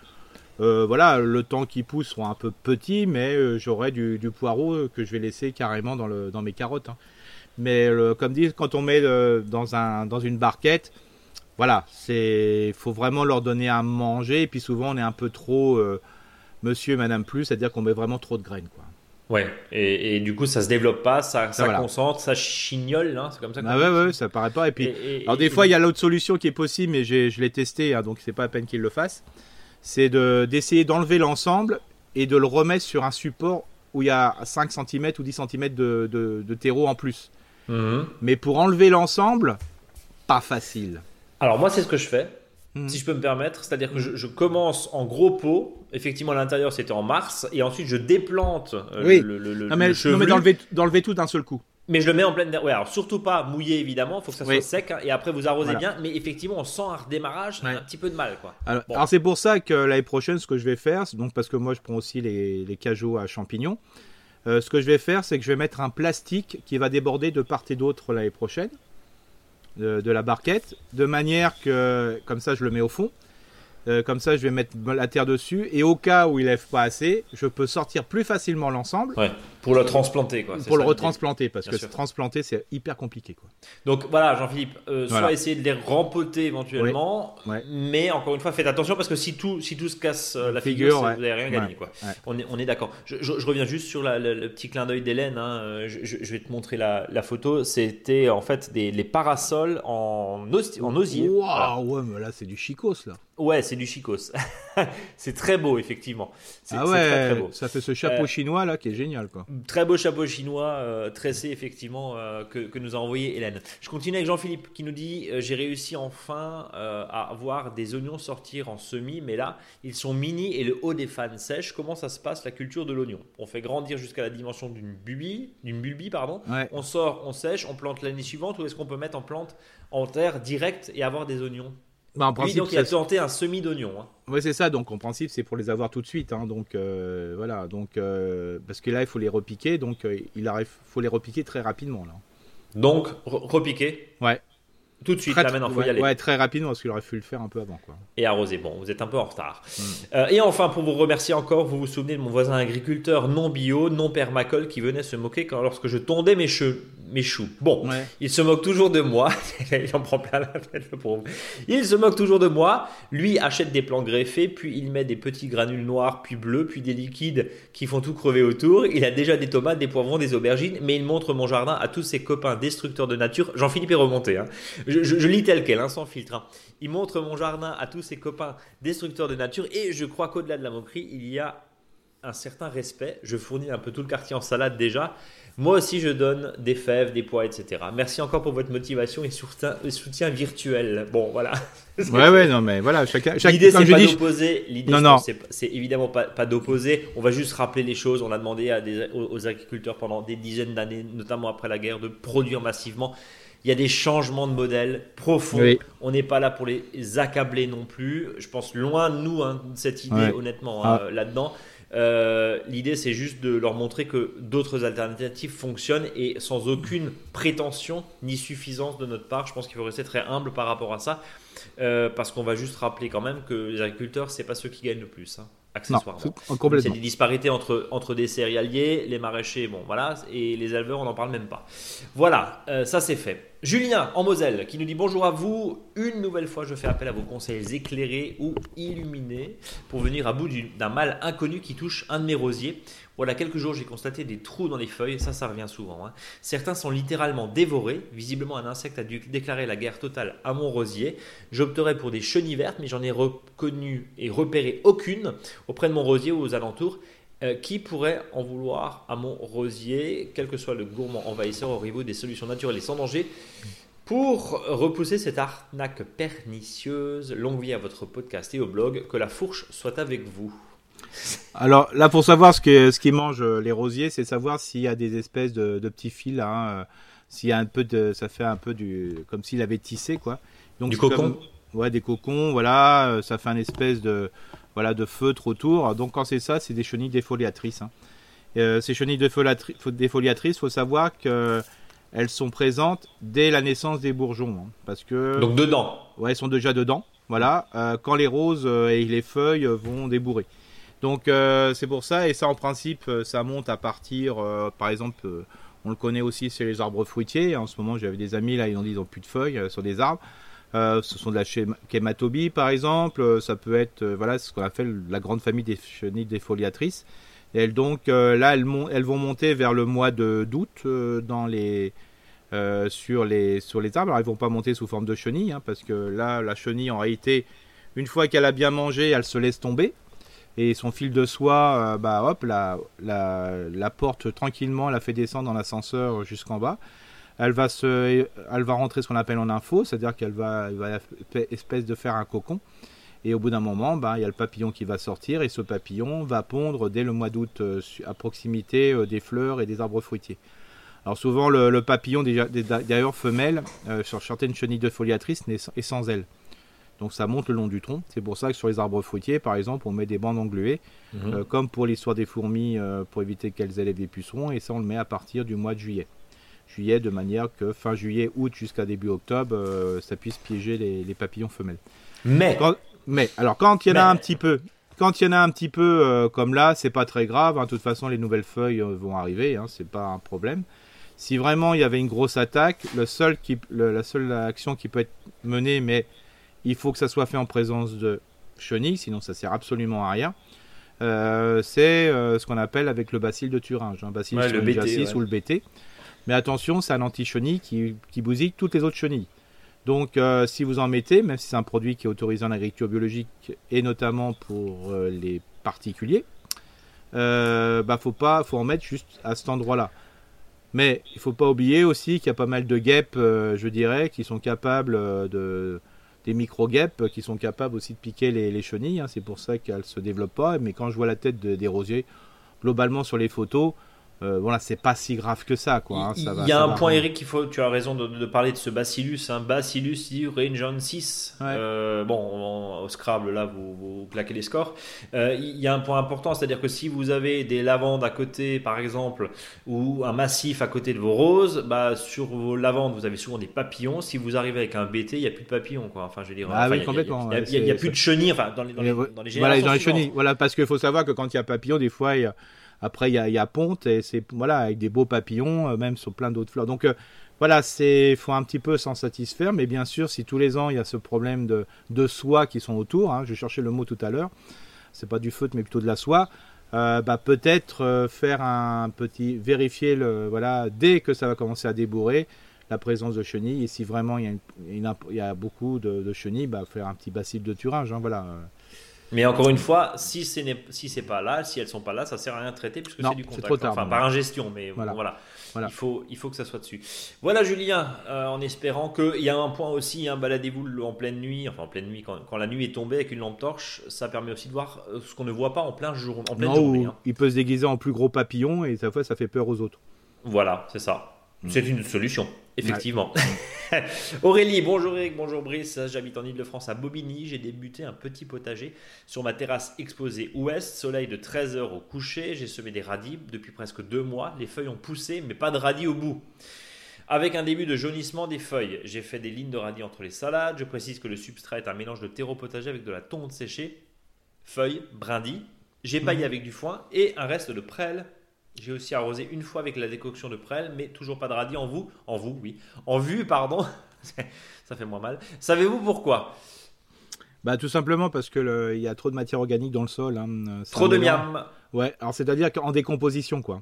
Euh, voilà, le temps qu'ils poussent seront un peu petits, mais euh, j'aurai du, du poireau que je vais laisser carrément dans, le, dans mes carottes. hein. Mais comme dit, quand on met euh, dans, un, dans une barquette, voilà, c'est faut vraiment leur donner à manger. Et puis souvent, on est un peu trop euh, monsieur et madame plus, c'est-à-dire qu'on met vraiment trop de graines. Quoi. Ouais, et, et du coup, ça se développe pas, ça, ça concentre, ça chignole, hein, c'est comme ça Ah ouais, ouais, ça paraît pas. Et puis, Et- et- alors des fois, il y a l'autre solution qui est possible, mais je l'ai testé, hein, donc c'est pas à peine qu'il le fasse. C'est de- d'essayer d'enlever l'ensemble et de le remettre sur un support où il y a 5 cm ou 10 cm de, de- de terreau en plus. Mhm. Mais pour enlever l'ensemble, pas facile. Alors moi, c'est ce que je fais. Mhm. si je peux me permettre. C'est-à-dire que je, je commence en gros pot. Effectivement, à l'intérieur, c'était en mars. Et ensuite, je déplante euh, Oui. le, le, le- Non mais, le non, chevelu. mais d'enlever d'enlever tout d'un seul coup. Mais je le mets en pleine. Ouais, alors surtout pas mouillé, évidemment. Il faut que ça soit Oui. sec. hein, et après, vous arrosez Voilà. bien. Mais effectivement, on sent un redémarrage, Ouais. un petit peu de mal. quoi. Alors, Bon. alors c'est pour ça que l'année prochaine, ce que je vais faire, donc parce que moi je prends aussi les, les cajots à champignons, euh, ce que je vais faire, c'est que je vais mettre un plastique qui va déborder de part et d'autre l'année prochaine de, de la barquette, de manière que, comme ça, je le mets au fond. Euh, comme ça, je vais mettre la terre dessus et au cas où il lève pas assez, je peux sortir plus facilement l'ensemble Ouais. Pour le transplanter, quoi. pour le retransplanter parce Bien que sûr. transplanter c'est hyper compliqué quoi. Donc voilà, Jean-Philippe, euh, soit essayer de les rempoter éventuellement, Oui. Ouais. mais encore une fois, faites attention parce que si tout, si tout se casse euh, la figure, Figure, c'est- ouais. vous n'avez rien gagné. Quoi. On est, on est d'accord. Je, je- je reviens juste sur la- le petit clin d'œil d'Hélène. hein. Je, vais te montrer la, la photo. C'était en fait des, les parasols en, os- en osier. Voilà. Waouh, ouais, mais là c'est du chicos là. Ouais, c'est du chicos. (laughs) c'est très beau, effectivement. C'est Ah ouais, très, très beau. ça fait ce chapeau Euh, chinois là qui est génial quoi. Très beau chapeau chinois euh, tressé effectivement euh, que, que nous a envoyé Hélène. Je continue avec Jean-Philippe qui nous dit euh, j'ai réussi enfin à voir des oignons sortir en semis, mais là ils sont mini et le haut des fans sèche. Comment ça se passe la culture de l'oignon? On fait grandir jusqu'à la dimension d'une bulbie, d'une bulbie pardon. Ouais. On sort, on sèche, on plante l'année suivante ou est-ce qu'on peut mettre en plante en terre directe et avoir des oignons? Bah, en Lui principe, donc il a planté un semi d'oignon. hein. Ouais, c'est ça. Donc, en principe, c'est pour les avoir tout de suite. hein. donc, euh, voilà. Donc, euh, parce que là, il faut les repiquer. Donc, euh, il arrive, faut les repiquer très rapidement là. Donc re- repiquer Ouais. Tout de suite Très, là maintenant faut ouais, y aller. ouais, très rapidement parce qu'il aurait fallu le faire un peu avant, quoi. et arrosé. Bon, vous êtes un peu en retard. Mm. Euh, et enfin, pour vous remercier encore, vous vous souvenez de mon voisin agriculteur non bio, non permacole, qui venait se moquer quand, lorsque je tondais mes, che- mes choux. Bon, Ouais. il se moque toujours de moi. (laughs) il en prend plein la tête, le pauvre. Il se moque toujours de moi. Lui achète des plants greffés, puis il met des petits granules noirs, puis bleus, puis des liquides qui font tout crever autour. Il a déjà des tomates, des poivrons, des aubergines, mais il montre mon jardin à tous ses copains destructeurs de nature. Jean-Philippe est remonté. hein. Je, je- je lis tel quel, hein, sans filtre. hein. Il montre mon jardin à tous ses copains destructeurs de nature, et je crois qu'au-delà de la moquerie, il y a un certain respect. Je fournis un peu tout le quartier en salade déjà. Moi aussi, je donne des fèves, des pois, etc. Merci encore pour votre motivation et soutien, virtuel. Bon, voilà. (laughs) Ouais, ouais, non, mais voilà. Chacun, chaque, L'idée, c'est pas d'opposer. L'idée, je c'est- c'est évidemment pas, pas d'opposer. On va juste rappeler les choses. On a demandé à des, aux, aux agriculteurs pendant des dizaines d'années, notamment après la guerre, de produire massivement. Il y a des changements de modèle profonds. Oui. On n'est pas là pour les accabler non plus. Je pense loin de nous, hein, cette idée, Ouais. honnêtement, Ah. hein, là-dedans. Euh, l'idée, c'est juste de leur montrer que d'autres alternatives fonctionnent et sans aucune prétention ni suffisance de notre part. Je pense qu'il faut rester très humble par rapport à ça, euh, parce qu'on va juste rappeler quand même que les agriculteurs, c'est pas ceux qui gagnent le plus. Hein, accessoirement. A des disparités entre, entre des céréaliers, les maraîchers, bon voilà, et les éleveurs, on n'en parle même pas. Voilà, euh, ça c'est fait. Julien en Moselle qui nous dit bonjour à vous. Une nouvelle fois, je fais appel à vos conseils éclairés ou illuminés pour venir à bout d'un mal inconnu qui touche un de mes rosiers. Voilà, quelques jours, j'ai constaté des trous dans les feuilles. Ça, ça revient souvent. Hein. Certains sont littéralement dévorés. Visiblement, un insecte a dû déclarer la guerre totale à mon rosier. J'opterais pour des chenilles vertes, mais j'en ai reconnu et repéré aucune auprès de mon rosier ou aux alentours. Euh, qui pourrait en vouloir à mon rosier, quel que soit le gourmand envahisseur au niveau des solutions naturelles et sans danger? Pour repousser cette arnaque pernicieuse, longue vie à votre podcast et au blog, que la fourche soit avec vous. Alors là, pour savoir ce que ce qui mangent euh, les rosiers, c'est savoir s'il y a des espèces de, petits fils, hein, euh, s'il y a un peu de, ça fait un peu du, comme s'il avait tissé quoi. Donc du cocon. ouais, des cocons, voilà, ça fait un espèce de, voilà, de feutre autour. Donc quand c'est ça, c'est des chenilles défoliatrices. Hein. Euh, ces chenilles défoliatrices, il faut savoir qu'elles sont présentes dès la naissance des bourgeons. Hein, parce que, Donc dedans Ouais, elles sont déjà dedans. Voilà, euh, quand les roses euh, et les feuilles vont débourrer. Donc c'est pour ça, et ça en principe, ça monte à partir, par exemple, on le connaît aussi chez les arbres fruitiers. En ce moment, j'avais des amis là, ils ont dit ils n'ont plus de feuilles sur des arbres. Euh, ce sont de la chématobie par exemple, euh, ça peut être euh, voilà ce qu'on appelle la grande famille des chenilles défoliatrices. Et elles, donc là elles, vont monter vers le mois d'août dans les sur les sur les arbres. Alors elles vont pas monter sous forme de chenilles hein, parce que là la chenille en réalité une fois qu'elle a bien mangé, elle se laisse tomber et son fil de soie, bah hop, la, porte tranquillement, la fait descendre dans l'ascenseur jusqu'en bas elle va, se, elle va rentrer ce qu'on appelle en info, c'est-à-dire qu'elle va, va espèce de faire un cocon. Et au bout d'un moment, ben, il y a le papillon qui va sortir et ce papillon va pondre dès le mois d'août euh, à proximité euh, des fleurs et des arbres fruitiers. Alors souvent, le, papillon, d'ailleurs femelle, euh, sur certaines chenilles de foliatrice, est sans ailes. Donc ça monte le long du tronc. C'est pour ça que sur les arbres fruitiers, par exemple, on met des bandes engluées, mhm. comme pour l'histoire des fourmis, pour éviter qu'elles élèvent des pucerons. Et ça, on le met à partir du mois de juillet juillet, de manière que fin juillet, août jusqu'à début octobre, euh, ça puisse piéger les, papillons femelles. Mais, mais alors quand il y en a un petit peu, quand il y en a un petit peu euh, comme là, c'est pas très grave. Hein. de toute façon, les nouvelles feuilles euh, vont arriver, hein, c'est pas un problème. Si vraiment il y avait une grosse attaque, le seul qui, la seule action qui peut être menée, mais il faut que ça soit fait en présence de chenilles, sinon ça sert absolument à rien. c'est ce qu'on appelle avec le bacille de Thuringe, un bacille le BT, ou le BT. Mais attention, c'est un anti-chenille qui, qui, bousille toutes les autres chenilles. Donc, euh, si vous en mettez, même si c'est un produit qui est autorisé en agriculture biologique et notamment pour euh, les particuliers, euh, bah faut pas, faut en mettre juste à cet endroit-là. Mais il faut pas oublier aussi qu'il y a pas mal de guêpes, je dirais, qui sont capables de des micro-guêpes qui sont capables aussi de piquer les, chenilles. Hein. c'est pour ça qu'elles se développent pas. Mais quand je vois la tête des rosiers, globalement sur les photos, euh, voilà, c'est pas si grave que ça, quoi. Hein, il y a un point, Eric, qu'il faut, tu as raison de, parler de ce Bacillus, un Bacillus Range 6. Euh, bon, au Scrabble, là, vous, vous claquez les scores. Euh, il y a un point important, c'est-à-dire que si vous avez des lavandes à côté, par exemple, ou un massif à côté de vos roses, bah, sur vos lavandes, vous avez souvent des papillons. Si vous arrivez avec un BT, il n'y a plus de papillons, quoi. Enfin, je veux dire, ah oui, complètement. Il n'y a, plus de chenilles, enfin, dans les, dans les, dans les Voilà, dans les chenilles. Voilà, parce qu'il faut savoir que quand il y a papillons, des fois, il y a après, il y a, Ponte, et c'est voilà, avec des beaux papillons, euh, même sur plein d'autres fleurs. Donc, euh, voilà, c'est faut un petit peu s'en satisfaire, mais bien sûr, si tous les ans il y a ce problème de, de soie qui sont autour, hein, je cherchais le mot tout à l'heure, c'est pas du feutre mais plutôt de la soie, euh, bah, peut-être faire un petit vérifier le voilà dès que ça va commencer à débourrer la présence de chenilles et si vraiment il y a, y a beaucoup de, chenilles, bah, faire un petit bacille de Thuringe, hein, voilà. Mais encore une fois, si ce n'est si c'est pas là, si elles sont pas là, ça sert à rien de traiter puisque c'est du contact. Trop tard, enfin, par ingestion, mais voilà. voilà. Il faut il faut que ça soit dessus. Voilà, Julien, euh, en espérant qu'il y a un point aussi, hein, baladez-vous en pleine nuit, enfin en pleine nuit, quand, quand, la nuit est tombée avec une lampe torche, ça permet aussi de voir euh, ce qu'on ne voit pas en plein jour, en pleine journée. Hein. Il peut se déguiser en plus gros papillon et ça fait ça fait peur aux autres. Voilà, c'est ça. C'est une solution. Effectivement. (laughs) Aurélie, bonjour Eric, bonjour Brice. J'habite en Ile-de-France à Bobigny. J'ai débuté un petit potager sur ma terrasse exposée ouest. Soleil de 13h au coucher. J'ai semé des radis depuis presque deux mois. Les feuilles ont poussé, mais pas de radis au bout. Avec un début de jaunissement des feuilles, j'ai fait des lignes de radis entre les salades. Je précise que le substrat est un mélange de terreau potager avec de la tonte séchée, feuilles, brindilles. J'ai paillé mmh. avec du foin et un reste de prêle j'ai aussi arrosé une fois avec la décoction de prêle, mais toujours pas de radis en vous. En vous, oui. En vue, pardon. (laughs) ça fait moins mal. Savez-vous pourquoi? Bah, tout simplement parce que il y a trop de matière organique dans le sol. Hein. Trop de miam. Ouais, alors c'est-à-dire qu'en décomposition, quoi.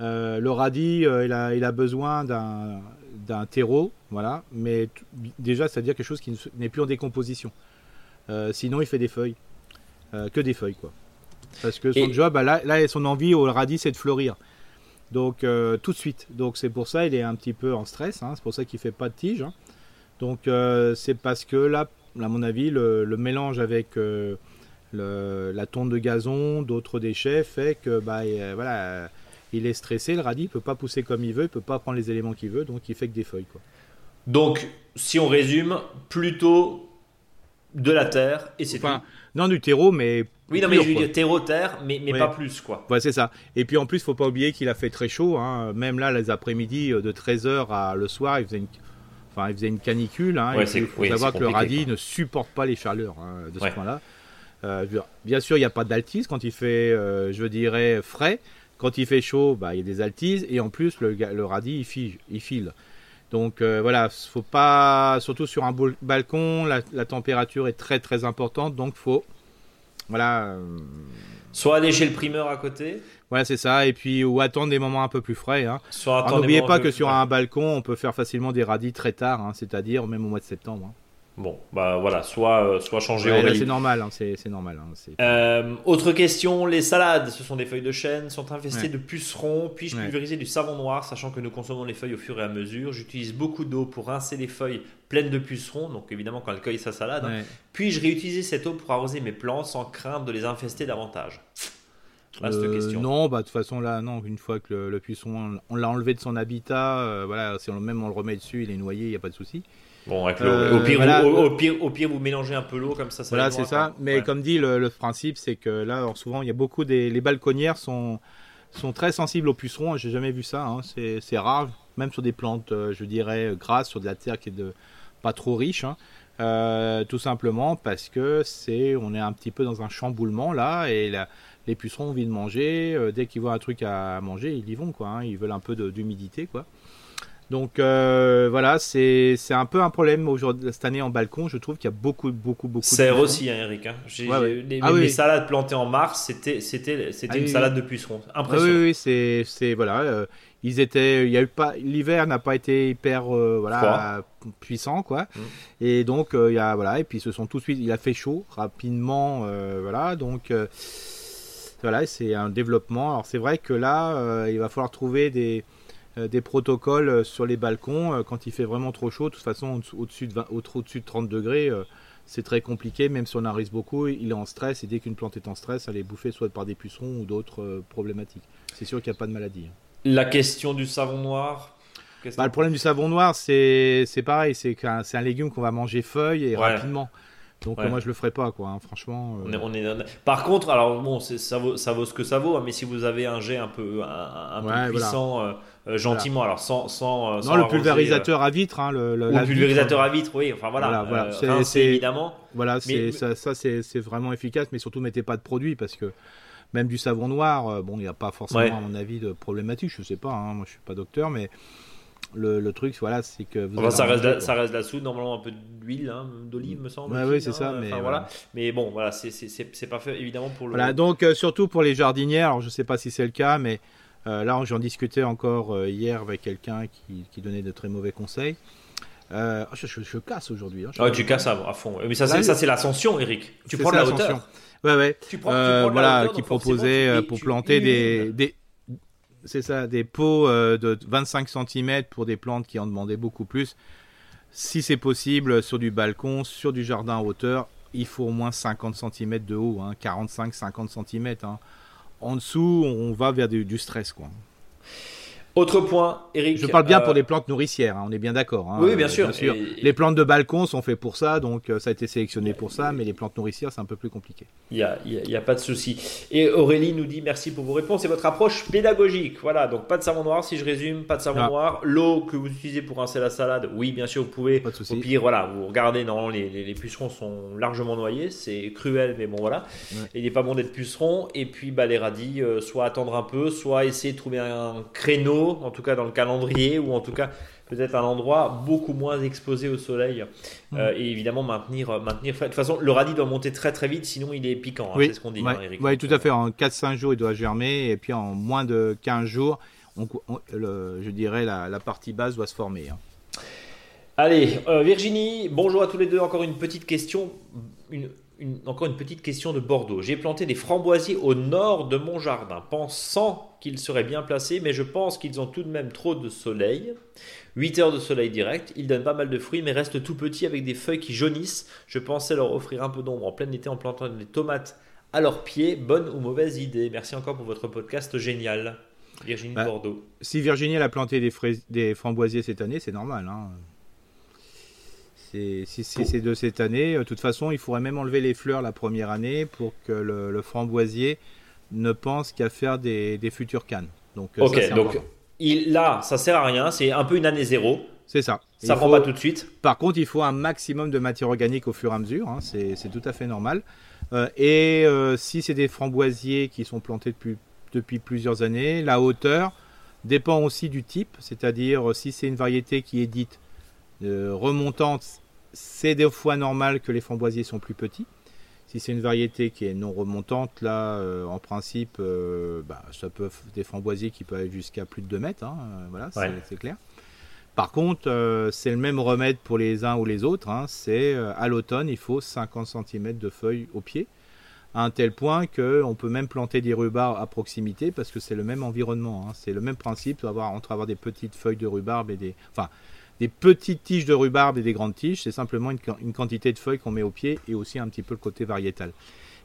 Euh, le radis, euh, il, a, il a besoin d'un terreau, voilà, mais déjà, c'est-à-dire quelque chose qui n'est plus en décomposition. Euh, sinon, il fait des feuilles, que des feuilles, quoi. Parce que son job, bah, là, là, son envie au radis, c'est de fleurir. Donc euh, tout de suite. Donc c'est pour ça il est un petit peu en stress. Hein. C'est pour ça qu'il fait pas de tige. Hein. Donc euh, c'est parce que là, à mon avis, le, mélange avec euh, la tonte de gazon, d'autres déchets fait que bah voilà, il est stressé. Le radis il peut pas pousser comme il veut, il peut pas prendre les éléments qu'il veut, donc il fait que des feuilles quoi. Donc si on résume, plutôt de la terre et c'est enfin, non du terreau mais oui, non, mais je veux dire terreau terre, mais, mais pas plus, quoi. Ouais, c'est ça. Et puis en plus, faut pas oublier qu'il a fait très chaud. Hein. Même là, les après-midi, euh, de 13h à le soir, il faisait une, enfin, il faisait une canicule. Hein. il faut savoir que le radis ne supporte pas les chaleurs hein, de ce point-là. Euh, bien sûr, il n'y a pas d'altise quand il fait, euh, je dirais, frais. Quand il fait chaud, bah, il y a des altises. Et en plus, le, le radis, il file. Il file. Donc voilà, faut pas, surtout sur un balcon, la, la, température est très très importante, donc faut voilà. Euh, Soit aller chez le primeur à côté. Voilà, c'est ça. Et puis, ou attendre des moments un peu plus frais. Hein. N'oubliez pas que sur un balcon, on peut faire facilement des radis très tard, hein, c'est-à-dire même au mois de septembre. Hein. Bon, bah voilà, soit, euh, soit changer C'est normal, hein, c'est normal. Hein, euh, autre question, les salades, ce sont des feuilles de chêne, sont infestées de pucerons. Puis-je pulvériser du savon noir, sachant que nous consommons les feuilles au fur et à mesure J'utilise beaucoup d'eau pour rincer les feuilles pleines de pucerons, donc évidemment quand elle cueille sa salade. Hein. Puis-je réutiliser cette eau pour arroser mes plantes sans craindre de les infester davantage? Euh, non, bah de toute façon là, non. Une fois que le, puceron, on, l'a enlevé de son habitat, voilà, si on, même on le remet dessus, il est noyé, il n'y a pas de souci. Bon, euh, au, pire, au, pire, au, pire, vous mélangez un peu l'eau comme ça. ça voilà, c'est ça. Mais comme dit, le, principe, c'est que là, souvent, il y a beaucoup des les balconnières sont sont très sensibles aux pucerons. J'ai jamais vu ça. Hein. C'est rare, même sur des plantes, euh, je dirais grasses, sur de la terre qui est de pas trop riche. Hein. Euh, tout simplement parce que c'est, on est un petit peu dans un chamboulement là et les pucerons ont envie de manger. dès qu'ils voient un truc à manger, ils y vont quoi. Hein. Ils veulent un peu d'humidité quoi. Donc euh, voilà, c'est un peu un problème aujourd'hui cette année en balcon. Je trouve qu'il y a beaucoup, beaucoup, beaucoup. Serre aussi, hein, Eric. Hein. Les, ah salades plantées en mars, c'était c'était c'était ah une salade de pucerons. Ah Impressionnant. oui, oui, c'est voilà. Euh, ils étaient, il y a eu pas, l'hiver n'a pas été hyper euh, voilà puissant quoi. Mm. Et donc il y a voilà et puis ce sont tout de suite, il a fait chaud rapidement voilà donc. Voilà, c'est un développement. Alors c'est vrai que là, il va falloir trouver des, euh, des protocoles euh, sur les balcons euh, quand il fait vraiment trop chaud. De toute façon, au-dessus de, au-dessus de 30 degrés, c'est très compliqué, même si on en risque beaucoup, il est en stress et dès qu'une plante est en stress, elle est bouffée soit par des pucerons ou d'autres problématiques. C'est sûr qu'il n'y a pas de maladie. Hein. La question du savon noir bah, Le problème du savon noir, c'est, pareil, c'est c'est un légume qu'on va manger feuille et rapidement. Donc moi je le ferai pas quoi, hein, franchement. On est, Par contre, alors bon, ça vaut, ça vaut ce que ça vaut, hein, mais si vous avez un jet un peu, un, peu puissant, euh, gentiment. Alors sans, sans, euh, non, le pulvérisateur à vitre, hein, le, le pulvérisateur à vitre, oui. Enfin voilà. voilà, euh, c'est évidemment. Voilà, c'est ça, ça c'est vraiment efficace, mais surtout mettez pas de produits parce que même du savon noir, bon, il n'y a pas forcément à mon avis de problématique. Je sais pas, hein, moi je suis pas docteur, mais le, le, truc, voilà, c'est que vous ça, reste la, ça reste la soude, normalement un peu d'huile, hein, d'olive, me semble. oui, c'est ça. Mais, voilà. mais bon, voilà, c'est pas fait évidemment pour le. Voilà, donc surtout pour les jardinières, alors je sais pas si c'est le cas, mais euh, là, j'en discutais encore euh, hier avec quelqu'un qui, donnait de très mauvais conseils. Euh, oh, je, casse aujourd'hui. Hein, ah, tu casses à, fond. Mais ça, c'est l'ascension, Eric. Tu prends de la hauteur. Ouais, ouais. Tu prends, voilà, qui proposait pour planter des c'est ça, des pots de 25 cm pour des plantes qui en demandaient beaucoup plus. Si c'est possible, sur du balcon, sur du jardin à hauteur, il faut au moins 50 cm de haut, 45-50 hein, cm. Hein en dessous, on va vers du, stress. Quoi. Autre point, Eric. Je parle bien pour euh, les plantes nourricières, hein, on est bien d'accord. hein. Oui, bien Euh, sûr. Et- Les plantes de balcon sont faites pour ça, donc euh, ça a été sélectionné pour ça, mais les plantes nourricières, c'est un peu plus compliqué. Il n'y a, y a- il y a pas de souci. Et Aurélie nous dit merci pour vos réponses et votre approche pédagogique. Voilà, donc pas de savon noir, si je résume, pas de savon Ah. noir. L'eau que vous utilisez pour rincer la salade, oui, bien sûr, vous pouvez. Pas de souci. Au pire, voilà, vous regardez, non, les, les, les pucerons sont largement noyés, c'est cruel, mais bon, voilà. Ouais. Il n'est pas bon d'être puceron. Et puis, bah, les radis, euh, soit attendre un peu, soit essayer de trouver un créneau, en tout cas dans le calendrier, ou en tout cas peut-être un endroit beaucoup moins exposé au soleil. Euh, et évidemment, maintenir, euh, maintenir. De toute façon, le radis doit monter très très vite, sinon il est piquant. hein, oui, c'est ce qu'on dit, ouais, hein, Eric. ouais, tout à fait. En 4-5 jours, il doit germer, et puis en moins de 15 jours, on, on- le- je dirais la, la partie basse doit se former. hein. Allez, euh, Virginie, bonjour à tous les deux. Encore une petite question, une, une- encore une petite question de Bordeaux. J'ai planté des framboisiers au nord de mon jardin, pensant qu'ils seraient bien placés, mais je pense qu'ils ont tout de même trop de soleil. 8 heures de soleil direct, ils donnent pas mal de fruits, mais restent tout petits avec des feuilles qui jaunissent. Je pensais leur offrir un peu d'ombre en plein été en plantant des tomates à leurs pieds. Bonne ou mauvaise idée Merci encore pour votre podcast génial. Virginie Bah, de Bordeaux. Si Virginie elle a planté des, frais- des framboisiers cette année, c'est normal. hein. Si, c'est de cette année, euh, de toute façon, il faudrait même enlever les fleurs la première année pour que le, le framboisier ne pense qu'à faire des, des futures cannes. Donc, euh, Ok, ça, donc il, là, ça sert à rien. C'est un peu une année zéro. c'est ça. Ça Il prend faut- pas tout de suite. Par contre, il faut un maximum de matière organique au fur et à mesure. hein, c'est tout à fait normal. Euh, et euh, si c'est des framboisiers qui sont plantés depuis, depuis plusieurs années, la hauteur dépend aussi du type. C'est-à-dire, si c'est une variété qui est dite remontante, c'est des fois normal que les framboisiers sont plus petits. Si c'est une variété qui est non remontante, là, euh, en principe, euh, bah, ça peut des framboisiers qui peuvent aller jusqu'à plus de 2 mètres. hein, euh, voilà, c'est Ouais. c'est clair. Par contre, euh, c'est le même remède pour les uns ou les autres. hein, c'est euh, à l'automne, il faut 50 cm de feuilles au pied, à un tel point que on peut même planter des rhubarbes à proximité parce que c'est le même environnement. hein, c'est le même principe entre avoir des petites feuilles de rhubarbe et des, enfin, des petites tiges de rhubarbe et des grandes tiges. C'est simplement une, une quantité de feuilles qu'on met au pied et aussi un petit peu le côté variétal.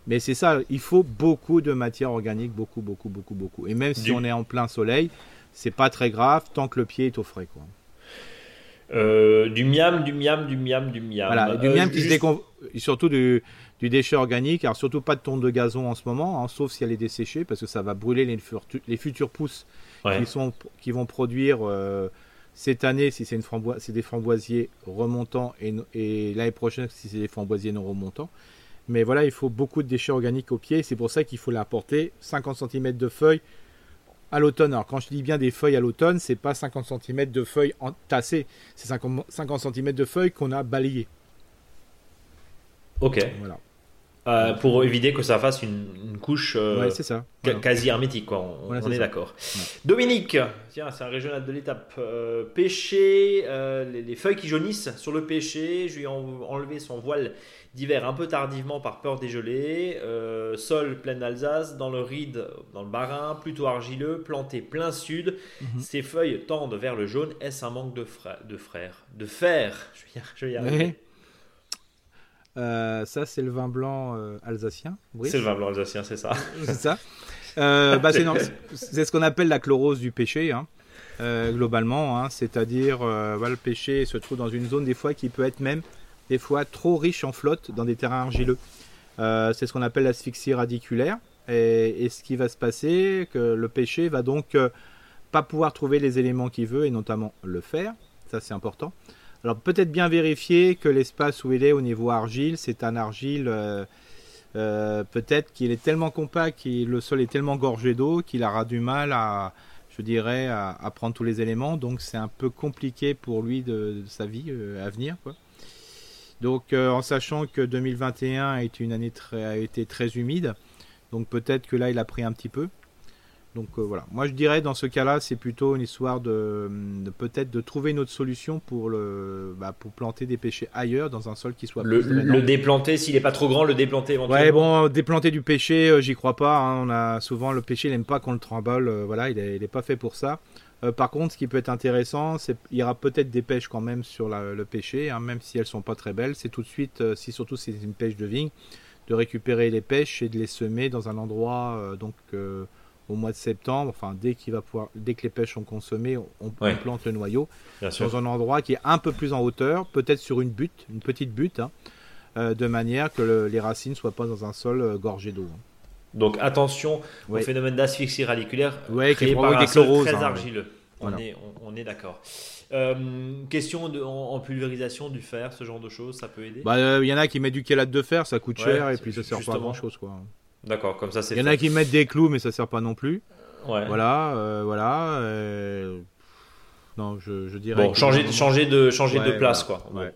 Mais c'est ça, il faut beaucoup de matière organique, beaucoup, beaucoup, beaucoup, beaucoup. Et même si Du- on est en plein soleil, c'est pas très grave tant que le pied est au frais. Quoi. Euh, du miam, du miam, du miam, du miam. Voilà, du Euh, miam qui se juste- décom- surtout du, du déchet organique, alors surtout pas de tonte de gazon en ce moment, hein, sauf si elle est desséchée, parce que ça va brûler les, furtu- les futures pousses Ouais. qui, sont, qui vont produire euh, cette année, si c'est framboise, des framboisiers remontants, et, l'année prochaine, si c'est des framboisiers non remontants. Mais voilà, il faut beaucoup de déchets organiques au pied, c'est pour ça qu'il faut l'apporter 50 cm de feuilles à l'automne. Alors quand je dis bien des feuilles à l'automne, c'est pas 50 cm de feuilles entassées, c'est 50, 50 cm de feuilles qu'on a balayées. Ok. Voilà. Euh, pour éviter que ça fasse une, une couche euh, ouais, c'est ça. ca- Voilà. quasi hermétique, quoi. On, Voilà, on c'est est d'accord. Dominique, tiens, c'est un régional de l'étape. Euh, pêcher, les, les feuilles qui jaunissent sur le pêcher. Je lui ai en- enlevé son voile d'hiver un peu tardivement par peur des gelées. Sol plein d'Alsace, dans le Ride, dans le Bas-Rhin, plutôt argileux, planté plein sud. Mhm. Ces feuilles tendent vers le jaune. Est-ce un manque de, fra- de frères? De fer? Je vais y arriver. Euh, ça, c'est le vin blanc euh, alsacien. C'est le vin blanc alsacien, c'est ça. (laughs) c'est ça. Euh, bah, (laughs) c'est, ce qu'on appelle la chlorose du péché, hein, globalement. hein, c'est-à-dire, voilà, le péché se trouve dans une zone des fois qui peut être même des fois trop riche en flotte dans des terrains argileux. C'est ce qu'on appelle l'asphyxie radiculaire. Et, et ce qui va se passer, que le péché va donc pas pouvoir trouver les éléments qu'il veut, et notamment le fer. Ça, c'est important. Alors peut-être bien vérifier que l'espace où il est au niveau argile, c'est un argile euh, euh, peut-être qu'il est tellement compact, le sol est tellement gorgé d'eau qu'il aura du mal à, je dirais, à, prendre tous les éléments. Donc c'est un peu compliqué pour lui de, sa vie euh, à venir. Donc en sachant que 2021 a été une année très humide, donc peut-être que là il a pris un petit peu. Donc euh, voilà, moi je dirais dans ce cas-là, c'est plutôt une histoire de, de peut-être de trouver une autre solution pour le bah, pour planter des pêchers ailleurs dans un sol qui soit Le, plus le déplanter, s'il n'est pas trop grand, le déplanter éventuellement. Ouais, bon, déplanter du pêcher, euh, j'y crois pas. hein. On a souvent le pêcher, il n'aime pas qu'on le tremble. euh, voilà, il est, il est pas fait pour ça. Par contre, ce qui peut être intéressant, c'est il y aura peut-être des pêches quand même sur la- le pêcher, hein, même si elles sont pas très belles. C'est tout de suite, si surtout c'est une pêche de vigne, de récupérer les pêches et de les semer dans un endroit donc euh, au mois de septembre, enfin dès qu'il va pouvoir, dès que les pêches sont consommées, on, plante le noyau Bien sûr. dans un endroit qui est un peu plus en hauteur, peut-être sur une butte, une petite butte, hein, euh, de manière que le- les racines ne soient pas dans un sol euh, gorgé d'eau. hein. Donc attention Ouais. au phénomène d'asphyxie radiculaire Ouais, qui créé par provoque un des sol très hein, argileux. On, Voilà. est, on, on est d'accord. Euh, question de, en, en pulvérisation du fer, ce genre de choses, ça peut aider? Bah, il y en a qui mettent du chelate de fer, ça coûte cher et puis ça sert pas à grand chose quoi. D'accord, comme ça c'est Il y en a qui mettent des clous mais ça sert pas non plus. Ouais. Voilà, euh, voilà. euh, Non, je, je dirais. Bon, changer, changer, de, changer de place voilà. quoi. Ouais,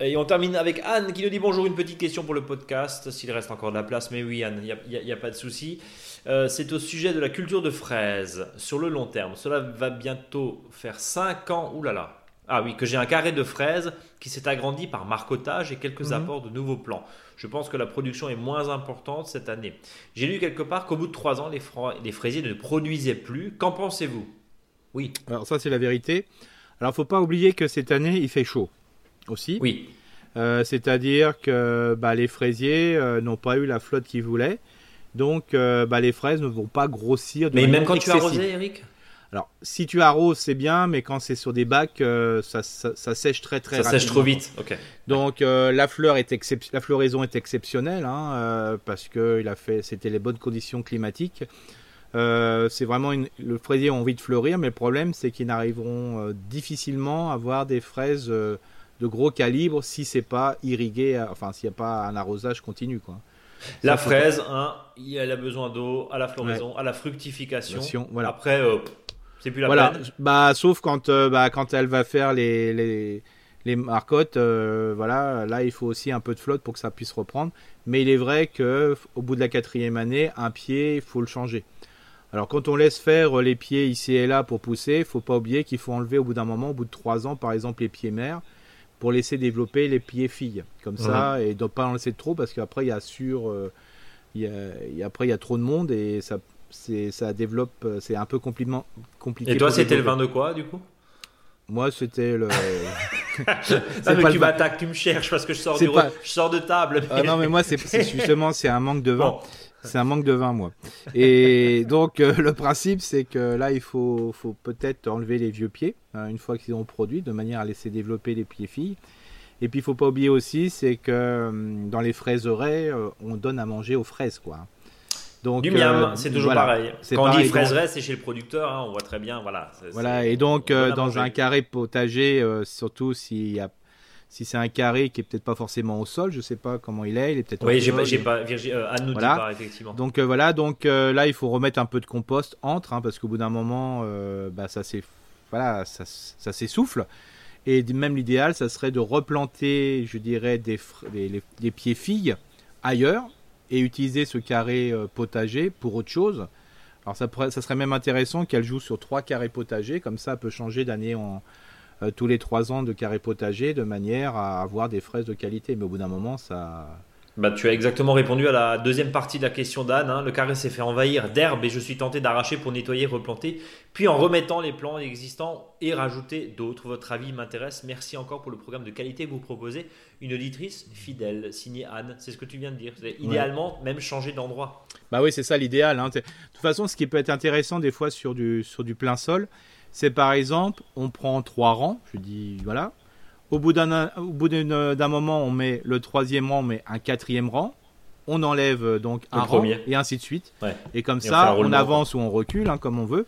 Et on termine avec Anne qui nous dit bonjour, une petite question pour le podcast, s'il reste encore de la place. Mais oui, Anne, il n'y a, pas de souci. Euh, c'est au sujet de la culture de fraises sur le long terme. Cela va bientôt faire 5 ans, oulala. Ah oui, que j'ai un carré de fraises qui s'est agrandi par marcotage et quelques Mhm. apports de nouveaux plants. Je pense que la production est moins importante cette année. J'ai lu quelque part qu'au bout de 3 ans, les, fra- les fraisiers ne produisaient plus. Qu'en pensez-vous? Oui, Alors ça c'est la vérité. Alors faut pas oublier que cette année il fait chaud aussi. oui. Euh, C'est-à-dire que bah, les fraisiers euh, n'ont pas eu la flotte qu'ils voulaient. Donc euh, bah, les fraises ne vont pas grossir de Mais même quand tu excessive. arrosais, Eric? Alors si tu arroses c'est bien, mais quand c'est sur des bacs, euh, ça, ça- ça sèche très très Ça rapidement. sèche trop vite. Ok. Donc euh, la fleur est excep- la floraison est exceptionnelle hein, euh, parce que il a fait c'était les bonnes conditions climatiques. C'est vraiment une, le fraisier a envie de fleurir, mais le problème c'est qu'ils n'arriveront difficilement à avoir des fraises de gros calibre si c'est pas irrigué, enfin s'il n'y a pas un arrosage continu quoi. La Ça, fraise, hein, elle a besoin d'eau, à la floraison, à la fructification. Voilà. Après, euh, c'est plus la voilà, peine. bah sauf quand euh, bah, quand elle va faire les les, les marcottes, euh, voilà, là il faut aussi un peu de flotte pour que ça puisse reprendre. Mais il est vrai que f- au bout de la quatrième année, un pied, il faut le changer. Alors quand on laisse faire euh, les pieds ici et là pour pousser, il faut pas oublier qu'il faut enlever au bout d'un moment, au bout de trois ans, par exemple les pieds mères, pour laisser développer les pieds filles, comme ça, et ne pas en laisser trop parce qu'après il y a sur, euh, il y a, il y a- après il y a trop de monde et ça ça développe, euh, c'est un peu compliqué. Et toi, c'était le vin de quoi, du coup? Moi, c'était le. (laughs) Mais pas tu m'attaques, tu me cherches parce que je sors, C'est du pas- re- je sors de table. Ah non, mais moi, c'est justement, c'est un manque de vin. Bon, C'est un manque de vin, moi. Et donc, euh, le principe, c'est que là, il faut, faut peut-être enlever les vieux pieds, hein, une fois qu'ils ont produit, de manière à laisser développer les pieds filles. Et puis, il faut pas oublier aussi, c'est que hum, dans les fraiseraies, euh, on donne à manger aux fraises, quoi. Donc, du miam, euh, c'est toujours voilà. pareil. Quand on pareil, dit donc- fraiserait, c'est chez le producteur, hein, on voit très bien. Voilà, Voilà, et donc on euh, dans un carré potager, euh, surtout s'il y a, si c'est un carré qui est peut-être pas forcément au sol, je sais pas comment il est, il est peut-être Oui, j'ai pas, j'ai pas, Virgi- euh, Anne nous Voilà. dit pas, effectivement. Donc euh, voilà, donc euh, là il faut remettre un peu de compost entre, hein, parce qu'au bout d'un moment, bah, ça s'est, voilà, ça, s- ça s'essouffle. Et même l'idéal, ça serait de replanter, je dirais, des, fr- des, les- des pieds filles ailleurs et utiliser ce carré euh, potager pour autre chose. Alors ça, serait même intéressant qu'elle joue sur trois carrés potagers, comme ça elle peut changer d'année en euh, tous les trois ans de carré potager de manière à avoir des fraises de qualité. Mais au bout d'un moment, ça, Bah, tu as exactement répondu à la deuxième partie de la question d'Anne. hein. Le carré s'est fait envahir d'herbe et je suis tenté d'arracher pour nettoyer, replanter, puis en remettant les plants existants et rajouter d'autres. Votre avis m'intéresse. Merci encore pour le programme de qualité que vous proposez. Une auditrice fidèle, signée Anne. C'est ce que tu viens de dire. C'est Idéalement, même changer d'endroit. Bah oui, c'est ça l'idéal. hein. De toute façon, ce qui peut être intéressant des fois sur du, sur du plein sol, c'est par exemple, on prend trois rangs, je dis voilà. Au bout d'un moment, on met le troisième rang, on met un quatrième rang. On enlève euh, donc Le un rang premier. et ainsi de suite. Ouais. Et comme Et ça, on, avance ou on recule, hein, comme on veut.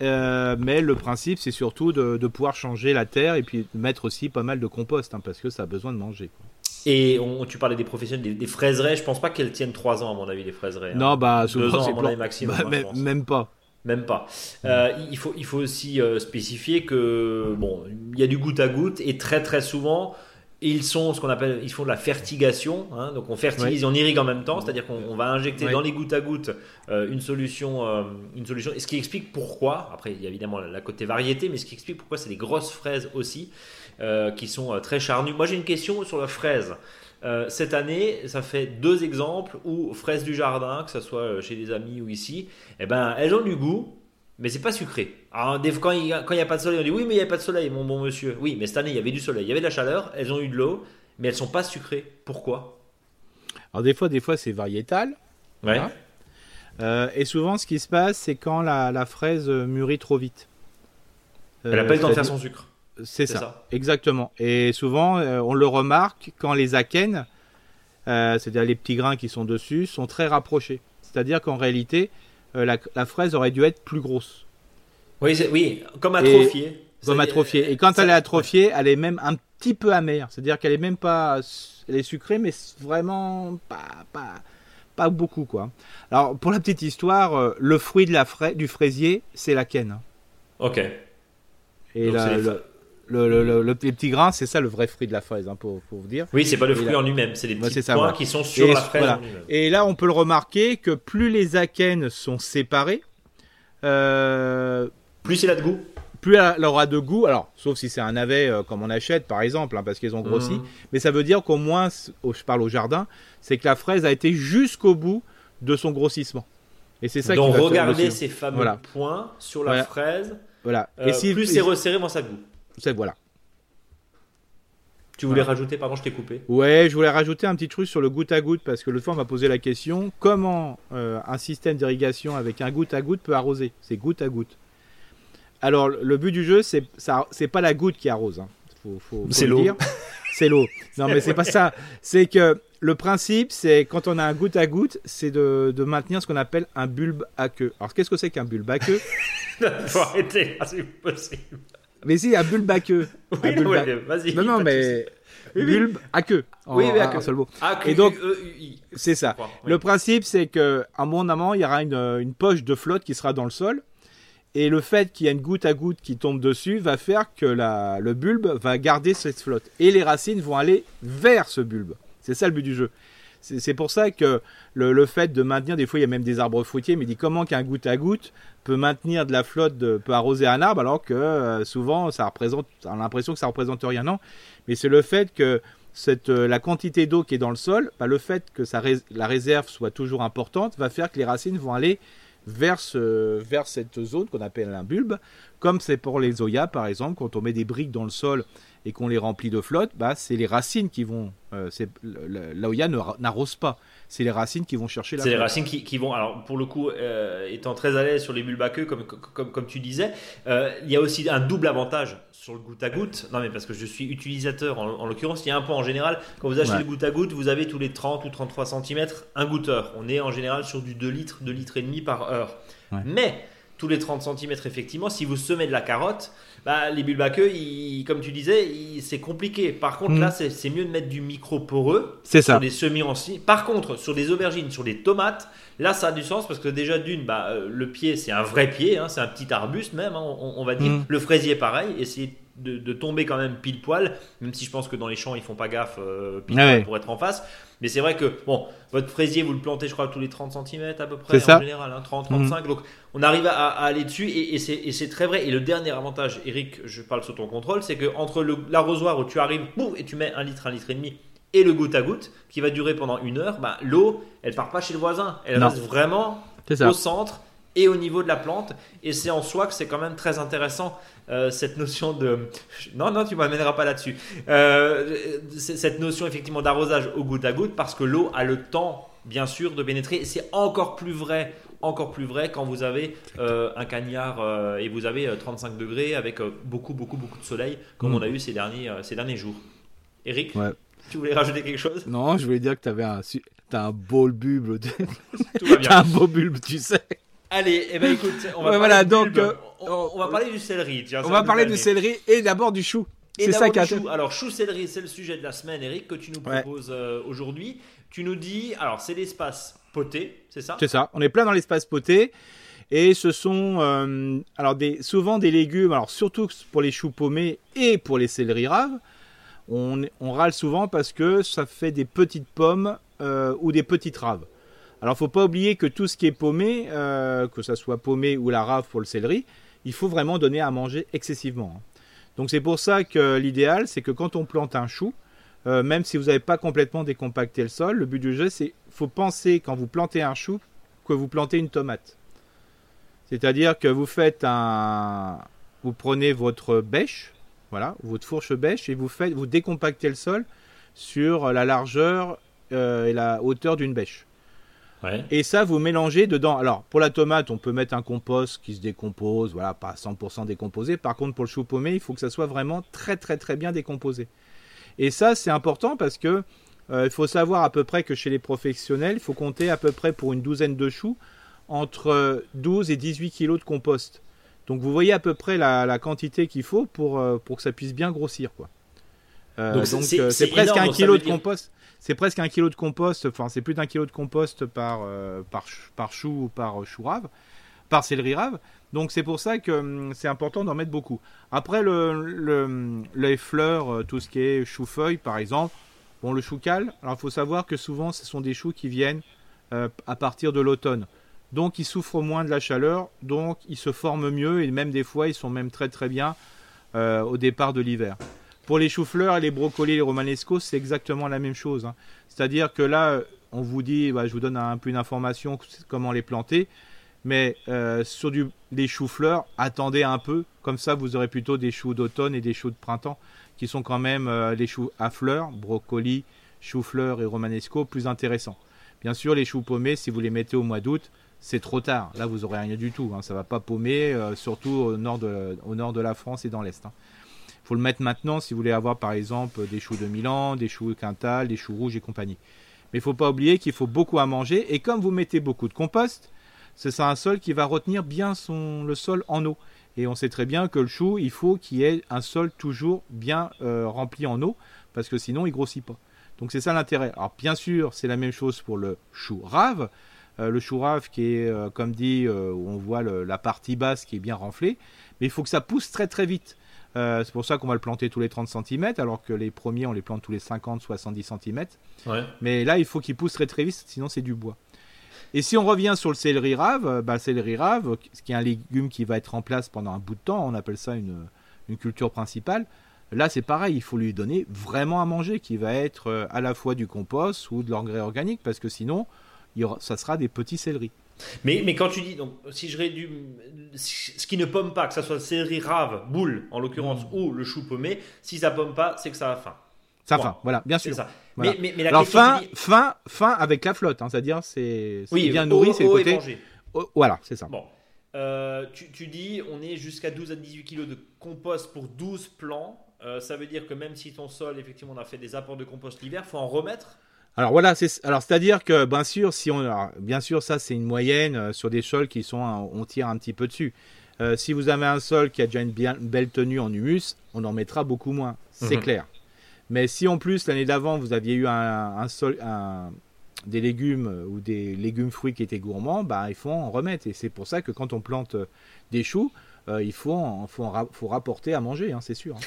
Euh, mais le principe, c'est surtout de, de pouvoir changer la terre et puis mettre aussi pas mal de compost, hein, parce que ça a besoin de manger. quoi. Et on- tu parlais des professionnels, des, des fraiseraies. Je pense pas qu'elles tiennent 3 ans, à mon avis, les fraiseraies. hein. Non, bah souvent ans, à c'est mon plan- avis, maximum, (laughs) bah, même pas. Même pas. Euh, il, faut, il faut aussi euh, spécifier que bon, il y a du goutte à goutte et très très souvent ils sont ce qu'on appelle ils font de la fertigation. hein. donc on fertilise et on irrigue en même temps, c'est-à-dire qu'on on va injecter dans les gouttes à gouttes euh, une solution, euh, une solution. Et ce qui explique pourquoi. Après il y a évidemment la côté variété, mais ce qui explique pourquoi c'est des grosses fraises aussi euh, qui sont très charnues. Moi j'ai une question sur la fraise. Euh, cette année, ça fait deux exemples où fraises du jardin, que ce soit euh, chez des amis ou ici, eh ben, elles ont du goût, mais c'est pas sucré. Alors, quand il n'y a, a pas de soleil, on dit oui, mais il n'y a pas de soleil, mon bon monsieur. Oui, mais cette année, il y avait du soleil, il y avait de la chaleur, elles ont eu de l'eau, mais elles sont pas sucrées. Pourquoi? Alors des fois, des fois c'est variétal. Ouais. Voilà. Euh, et souvent, ce qui se passe, c'est quand la, la fraise mûrit trop vite. Elle n'a pas le temps de faire son sucre. C'est ça. exactement. Et souvent, on le remarque quand les akènes, c'est-à-dire les petits grains qui sont dessus, sont très rapprochés. C'est-à-dire qu'en réalité, la, la, fraise aurait dû être plus grosse. Oui, oui comme atrophiée. Comme atrophiée. Et quand elle est atrophiée, elle est même un petit peu amère. C'est-à-dire qu'elle est même pas, elle est sucrée, mais vraiment pas, pas, pas beaucoup quoi. Alors pour la petite histoire, euh, le fruit de la du fraisier, c'est la. Ok. Et le, le, le, petit grain, c'est ça le vrai fruit de la fraise, hein, pour, pour, vous dire. Oui, c'est pas le fruit en lui-même, c'est les petits points qui sont sur la fraise. Et là, on peut le remarquer que plus les akènes sont séparés, euh, plus c'est là de goût plus elle aura de goût, alors sauf si c'est un navet euh, comme on achète par exemple, hein, parce qu'ils ont grossi, mhm. mais ça veut dire qu'au moins, je parle au jardin, c'est que la fraise a été jusqu'au bout de son grossissement. Et c'est ça Donc qui va regardez ces fameux points sur la fraise. Voilà. et euh, si, plus c'est resserré, moins ça goût. C'est voilà. Tu voulais rajouter, pardon, je t'ai coupé. Ouais, je voulais rajouter un petit truc sur le goutte à goutte parce que l'autre fois on m'a posé la question comment euh, un système d'irrigation avec un goutte à goutte peut arroser? C'est goutte à goutte. Alors, le but du jeu, c'est ça, c'est pas la goutte qui arrose. Hein. c'est l'eau. C'est l'eau. Non, mais c'est pas ça. C'est que le principe, c'est quand on a un goutte à goutte, c'est de, maintenir ce qu'on appelle un bulbe à queue. Alors, qu'est-ce que c'est qu'un bulbe à queue? (laughs) Faut arrêter, c'est possible. Mais si, un bulbe à queue. (laughs) Oui, vas-y. Non, non, mais bulbe à queue. oui, mais à queue. seul mot. Et donc, c'est ça. Le principe, c'est que à mon amant, il y aura une, une poche de flotte qui sera dans le sol et le fait qu'il y a une goutte à goutte qui tombe dessus va faire que la, le bulbe va garder cette flotte. Et les racines vont aller vers ce bulbe. C'est ça le but du jeu. C'est pour ça que le, fait de maintenir, des fois il y a même des arbres fruitiers, mais dit comment qu'un goutte à goutte peut maintenir de la flotte, peut arroser un arbre, alors que euh, souvent ça représente, on a l'impression que ça représente rien, non? Mais c'est le fait que euh, la quantité d'eau qui est dans le sol, bah, le fait que la réserve soit toujours importante, va faire que les racines vont aller vers, vers cette zone qu'on appelle un bulbe, comme c'est pour les Zoya par exemple, quand on met des briques dans le sol et qu'on les remplit de flotte, bah, c'est les racines qui vont. Euh, L'Oya n'arrose pas c'est les racines qui vont chercher la C'est les racines qui, qui, vont, alors pour le coup, euh, étant très à l'aise sur les bulbes comme, comme, comme tu disais, euh, il y a aussi un double avantage sur le goutte à goutte. Non, mais parce que je suis utilisateur, en, l'occurrence, il y a un point en général, quand vous achetez le goutte à goutte, vous avez tous les 30 ou 33 cm un goutteur. On est en général sur du 2 litres, 2 litres et demi par heure. Mais tous les 30 cm, effectivement, si vous semez de la carotte, bah, les bulbes à queue, comme tu disais, c'est compliqué. Par contre, là, mm. c'est mieux de mettre du micro poreux sur ça. des semis en Par contre, sur des aubergines, sur des tomates, là, ça a du sens parce que déjà, d'une, bah, euh, le pied, c'est un vrai pied, hein, c'est un petit arbuste même, hein, on, va dire. Mm. Le fraisier, pareil. Essayer de, tomber quand même pile poil, même si je pense que dans les champs, ils font pas gaffe euh, pile poil pour être en face. Mais c'est vrai que, bon, votre fraisier, vous le plantez, je crois, tous les 30 cm à peu près, en général, 30, hein, 35. Mhm. Donc, on arrive à, aller dessus et, et c'est très vrai. Et le dernier avantage, Eric, je parle sous ton contrôle, c'est que entre l'arrosoir où tu arrives, boum, et tu mets un litre, un litre et demi, et le goutte à goutte, qui va durer pendant une heure, bah, l'eau, elle part pas chez le voisin. Elle reste vraiment au centre et au niveau de la plante. Et c'est en soi que c'est quand même très intéressant euh, cette notion de... (laughs) Non, non, tu m'amèneras pas là-dessus. Euh, cette notion effectivement d'arrosage au goutte à goutte parce que l'eau a le temps, bien sûr, de pénétrer. C'est encore plus vrai encore plus vrai quand vous avez euh, un cagnard et vous avez 35 degrés avec beaucoup, beaucoup, beaucoup de soleil, comme mm. on a eu ces derniers, ces derniers jours. Eric, tu voulais rajouter quelque chose? Non, je voulais dire que tu avais un, as un beau bulbe. (laughs) Tout va bien. (laughs) as un beau bulbe, tu sais. Allez, eh ben écoute, on va, voilà, donc, on, va parler du céleri. on va parler du céleri et d'abord du chou. C'est ça qui chou. Alors, chou céleri, c'est le sujet de la semaine, Eric, que tu nous proposes euh, aujourd'hui. Tu nous dis, alors c'est l'espace poté, c'est ça? C'est ça. On est plein dans l'espace poté. Et ce sont euh, alors des, souvent des légumes, alors surtout pour les choux paumés et pour les céleri raves, on, on, râle souvent parce que ça fait des petites pommes euh, ou des petites raves. Alors, faut pas oublier que tout ce qui est paumé, que ça soit paumé ou la rave pour le céleri, il faut vraiment donner à manger excessivement. Hein. Donc c'est pour ça que l'idéal, c'est que quand on plante un chou, euh, même si vous n'avez pas complètement décompacté le sol, le but du jeu, c'est faut penser quand vous plantez un chou que vous plantez une tomate. C'est-à-dire que vous faites un, vous prenez votre bêche, voilà, votre fourche bêche et vous faites, vous décompactez le sol sur la largeur euh, et la hauteur d'une bêche. Et ça, vous mélangez dedans. Alors, pour la tomate, on peut mettre un compost qui se décompose, voilà, pas 100% décomposé. Par contre, pour le chou paumé, il faut que ça soit vraiment très, très, très bien décomposé. Et ça, c'est important parce que euh, il faut savoir à peu près que chez les professionnels, il faut compter à peu près pour une douzaine de choux entre 12 et 18 kilos de compost. Donc, vous voyez à peu près la, quantité qu'il faut pour, euh, pour que ça puisse bien grossir, quoi. Euh, donc c'est presque un kilo de compost c'est presque un kilo de compost, enfin c'est plus d'un kilo de compost par, euh, par, par, chou ou par chou rave, par céleri rave. Donc c'est pour ça que hum, c'est important d'en mettre beaucoup. Après le, les fleurs, euh, tout ce qui est chou-feuille par exemple, bon le chou cal, alors il faut savoir que souvent ce sont des choux qui viennent euh, à partir de l'automne. Donc ils souffrent moins de la chaleur, donc ils se forment mieux et même des fois ils sont même très très bien au départ de l'hiver. Pour les choux-fleurs, les brocolis, les romanesco, c'est exactement la même chose. Hein. C'est-à-dire que là, on vous dit, bah, je vous donne un peu une information comment les planter, mais euh, sur des choux-fleurs, attendez un peu, comme ça vous aurez plutôt des choux d'automne et des choux de printemps, qui sont quand même euh, les choux à fleurs, brocolis, choux-fleurs et romanesco, plus intéressants. Bien sûr, les choux paumés, si vous les mettez au mois d'août, c'est trop tard. Là, vous aurez rien du tout. Hein. Ça va pas paumer, euh, surtout au nord, de, au nord de la France et dans l'Est. Hein faut le mettre maintenant si vous voulez avoir par exemple des choux de Milan, des choux Quintal, des choux rouges et compagnie. Mais il faut pas oublier qu'il faut beaucoup à manger et comme vous mettez beaucoup de compost, c'est un sol qui va retenir bien son, le sol en eau. Et on sait très bien que le chou, il faut qu'il y ait un sol toujours bien euh, rempli en eau parce que sinon il grossit pas. Donc c'est ça l'intérêt. Alors bien sûr, c'est la même chose pour le chou rave. Euh, le chou rave qui est, euh, comme dit, on voit la partie basse qui est bien renflée. Mais il faut que ça pousse très très vite. Euh, c'est pour ça qu'on va le planter tous les 30 cm, alors que les premiers, on les plante tous les 50-70 cm. Mais là, il faut qu'il pousse très très vite, sinon c'est du bois. Et si on revient sur le céleri rave, euh, bah, le céleri rave, ce qui est un légume qui va être en place pendant un bout de temps, on appelle ça une, une culture principale. Là, c'est pareil, il faut lui donner vraiment à manger, qui va être euh, à la fois du compost ou de l'engrais organique, parce que sinon, il y aura, ça sera des petits céleris. Mais, mais quand tu dis, donc, si je réduis ce qui ne pomme pas, que ce soit le céleri rave, boule en l'occurrence, mm. ou le chou paumé, si ça pomme pas, c'est que ça a faim. Ça a faim, voilà, bien sûr. Ça. Mais, mais, mais, la Alors, faim, faim, faim avec la flotte, hein, c'est-à-dire c'est oui, bien nourri, c'est le côté. voilà, c'est ça. Bon. Euh, tu, tu, dis, on est jusqu'à 12 à 18 kg de compost pour 12 plants. Euh, ça veut dire que même si ton sol, effectivement, on a fait des apports de compost l'hiver, faut en remettre alors voilà, c'est alors c'est-à-dire que bien sûr, si on bien sûr ça c'est une moyenne euh, sur des sols qui sont on tire un petit peu dessus. Euh, si vous avez un sol qui a déjà une, bien, belle tenue en humus, on en mettra beaucoup moins, c'est mhm. clair. Mais si en plus l'année d'avant vous aviez eu un, sol, des légumes euh, ou des légumes fruits qui étaient gourmands, bah, il faut en remettre. Et c'est pour ça que quand on plante des choux, il faut, faut, faut, rapporter à manger, hein, c'est sûr. Hein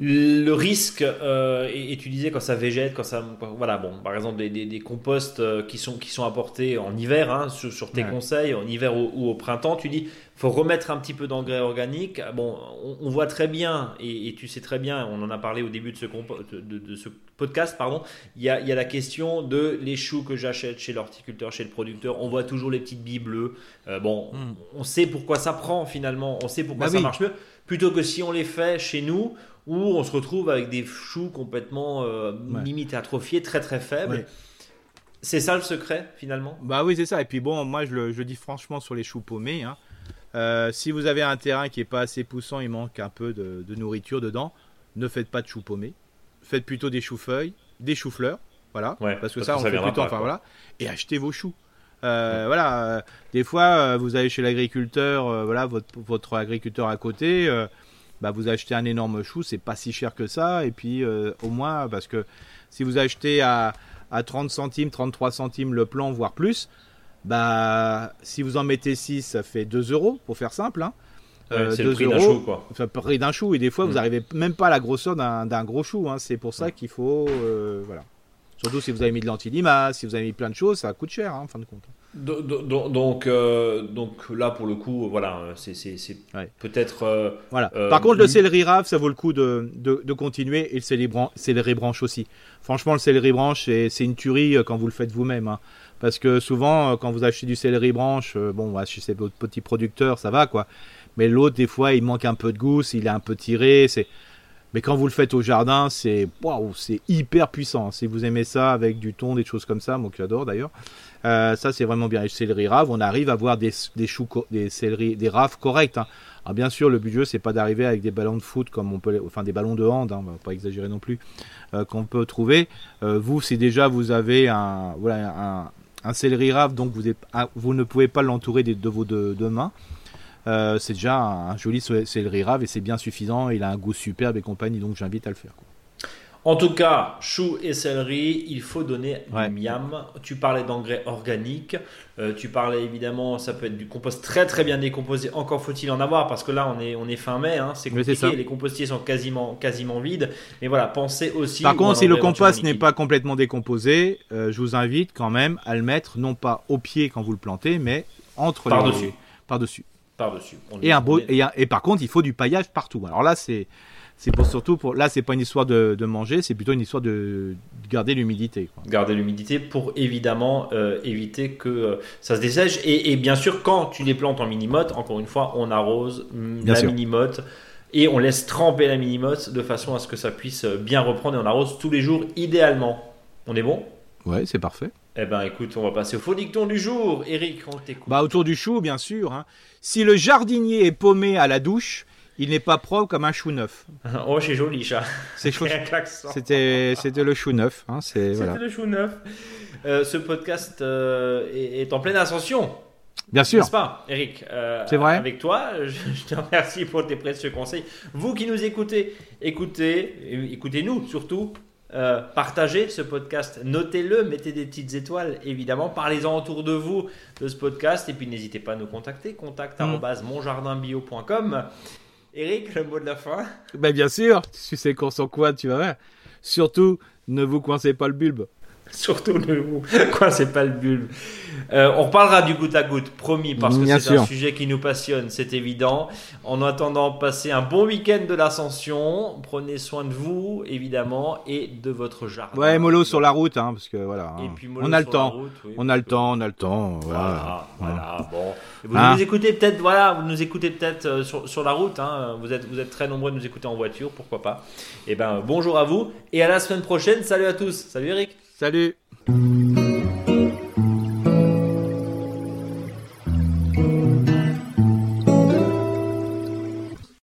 le risque, euh, et, tu disais quand ça végète, quand ça, voilà, bon, par exemple des, des, composts euh, qui sont qui sont apportés en hiver, hein, sur, tes conseils, en hiver ou, au printemps, tu dis faut remettre un petit peu d'engrais organique. Bon, on, voit très bien, et, tu sais très bien, on en a parlé au début de ce, de, ce podcast, pardon. Il y, a, il y a la question de les choux que j'achète chez l'horticulteur, chez le producteur. On voit toujours les petites billes bleues. Euh, bon, hmm. on sait pourquoi ça prend finalement, on sait pourquoi bah ça marche mieux, plutôt que si on les fait chez nous où on se retrouve avec des choux complètement euh, limite atrophiés, très très faibles. C'est ça le secret finalement? Bah oui, c'est ça. Et puis bon, moi je le, dis franchement sur les choux paumés. Hein. Euh, si vous avez un terrain qui est pas assez poussant, il manque un peu de, nourriture dedans, ne faites pas de choux paumés. Faites plutôt des choux-feuilles, des choux-fleurs. Voilà. parce que ça, on fait plutôt. enfin voilà. Et achetez vos choux. Euh, voilà. des fois, vous allez chez l'agriculteur, voilà, votre, votre, agriculteur à côté bah vous achetez un énorme chou, c'est pas si cher que ça. Et puis euh, au moins, parce que si vous achetez à, à 30 centimes, 33 centimes le plan, voire plus, bah si vous en mettez 6, ça fait 2 euros, pour faire simple. Hein. Euh, c'est le prix d'un chou, quoi. le prix d'un chou, et des fois, vous n'arrivez mm. même pas à la grosseur d'un gros chou. Hein. C'est pour ça qu'il faut. Euh, voilà. Surtout si vous avez mis de l'antilima, si vous avez mis plein de choses, ça coûte cher, hein, en fin de compte. Donc, euh, donc là, pour le coup, voilà, c'est peut-être. Euh, voilà. Euh, Par contre, le céleri rave, ça vaut le coup de, de, continuer et le céleri, branche aussi. Franchement, le céleri branche, c'est une tuerie quand vous le faites vous-même. Hein. Parce que souvent, quand vous achetez du céleri branche, bon, chez ces petits producteurs, ça va quoi. Mais l'autre, des fois, il manque un peu de goût, il est un peu tiré. C'est Mais quand vous le faites au jardin, c'est waouh, c'est hyper puissant. Si vous aimez ça avec du thon, des choses comme ça, moi qui j'adore d'ailleurs, euh, ça c'est vraiment bien. Les céleri raves, on arrive à avoir des, des choux, des céleri, des raves corrects. hein. Alors bien sûr, le but du jeu, c'est pas d'arriver avec des ballons de foot comme on peut, enfin des ballons de hand, hein, on va pas exagérer non plus, euh, qu'on peut trouver. Euh, vous, si déjà vous avez un, voilà, un, céleri rave, donc ah, vous ne pouvez pas l'entourer des- de vos deux, mains. C'est déjà un, joli cé- céleri rave et c'est bien suffisant. Il a un goût superbe et compagnie, donc j'invite à le faire. En tout cas, choux et céleri, il faut donner Ouais. du miam. Tu parlais d'engrais organiques. euh, tu parlais évidemment, ça peut être du compost très très bien décomposé. Encore faut-il en avoir parce que là, on est, on est fin mai. hein, c'est compliqué. ça. Les compostiers sont quasiment, quasiment vides. Mais voilà, pensez aussi. Par contre, si le compost n'est pas complètement décomposé, euh, je vous invite quand même à le mettre non pas au pied quand vous le plantez, mais entre Par-dessus. les par-dessus. Par-dessus. On Et un beau et, un- et par contre, il faut du paillage partout. Alors là, c'est c'est pour surtout pour là, c'est pas une histoire de, de manger, c'est plutôt une histoire de, de garder l'humidité. garder l'humidité pour évidemment euh, éviter que euh, ça se dessèche. Et, et bien sûr, quand tu les plantes en mini-motte, encore une fois, on arrose mm, Bien la sûr. mini-motte et on laisse tremper la mini-motte de façon à ce que ça puisse euh, bien reprendre et on arrose tous les jours idéalement. On est bon? Ouais, c'est parfait. Eh ben écoute, on va passer au faux dicton du jour. Eric, on t'écoute. Bah autour du chou, bien sûr. hein. Si le jardinier est paumé à la douche, il n'est pas propre comme un chou neuf. (laughs) Oh, c'est joli, chat. C'est chou-. (laughs) C'était c'était le chou neuf. Hein, c'est C'était voilà. le chou neuf. Euh, ce podcast euh, est, est en pleine ascension. Bien sûr. N'est-ce pas, Eric Euh, C'est vrai. Avec toi, je, je te remercie pour tes précieux conseils. Vous qui nous écoutez, écoutez, écoutez-nous surtout. Euh, partagez ce podcast, notez-le, mettez des petites étoiles, évidemment. Parlez-en autour de vous de ce podcast et puis n'hésitez pas à nous contacter. Contact Mm. monjardinbio.com. Eric, le mot de la fin? Bah bien sûr. Tu sais qu'on s'en quoi, tu vas voir. Surtout, ne vous coincez pas le bulbe. (laughs) Surtout ne vous coincez pas le bulbe. Euh, on reparlera du goutte à goutte, promis, parce que c'est un sujet qui nous passionne, c'est évident. En attendant, passez un bon week-end de l'ascension. Prenez soin de vous, évidemment, et de votre jardin. Ouais, mollo sur la route, hein, parce que voilà. Et hein. puis mollo on a le temps. route, oui. On a le temps, on a le temps. Voilà, Voilà. voilà, bon. Vous Hein nous écoutez peut-être, voilà, vous nous écoutez peut-être euh, sur, sur la route. hein. Vous êtes, vous êtes très nombreux à nous écouter en voiture, pourquoi pas. Et ben, bonjour à vous et à la semaine prochaine. Salut à tous. Salut Eric. Salut.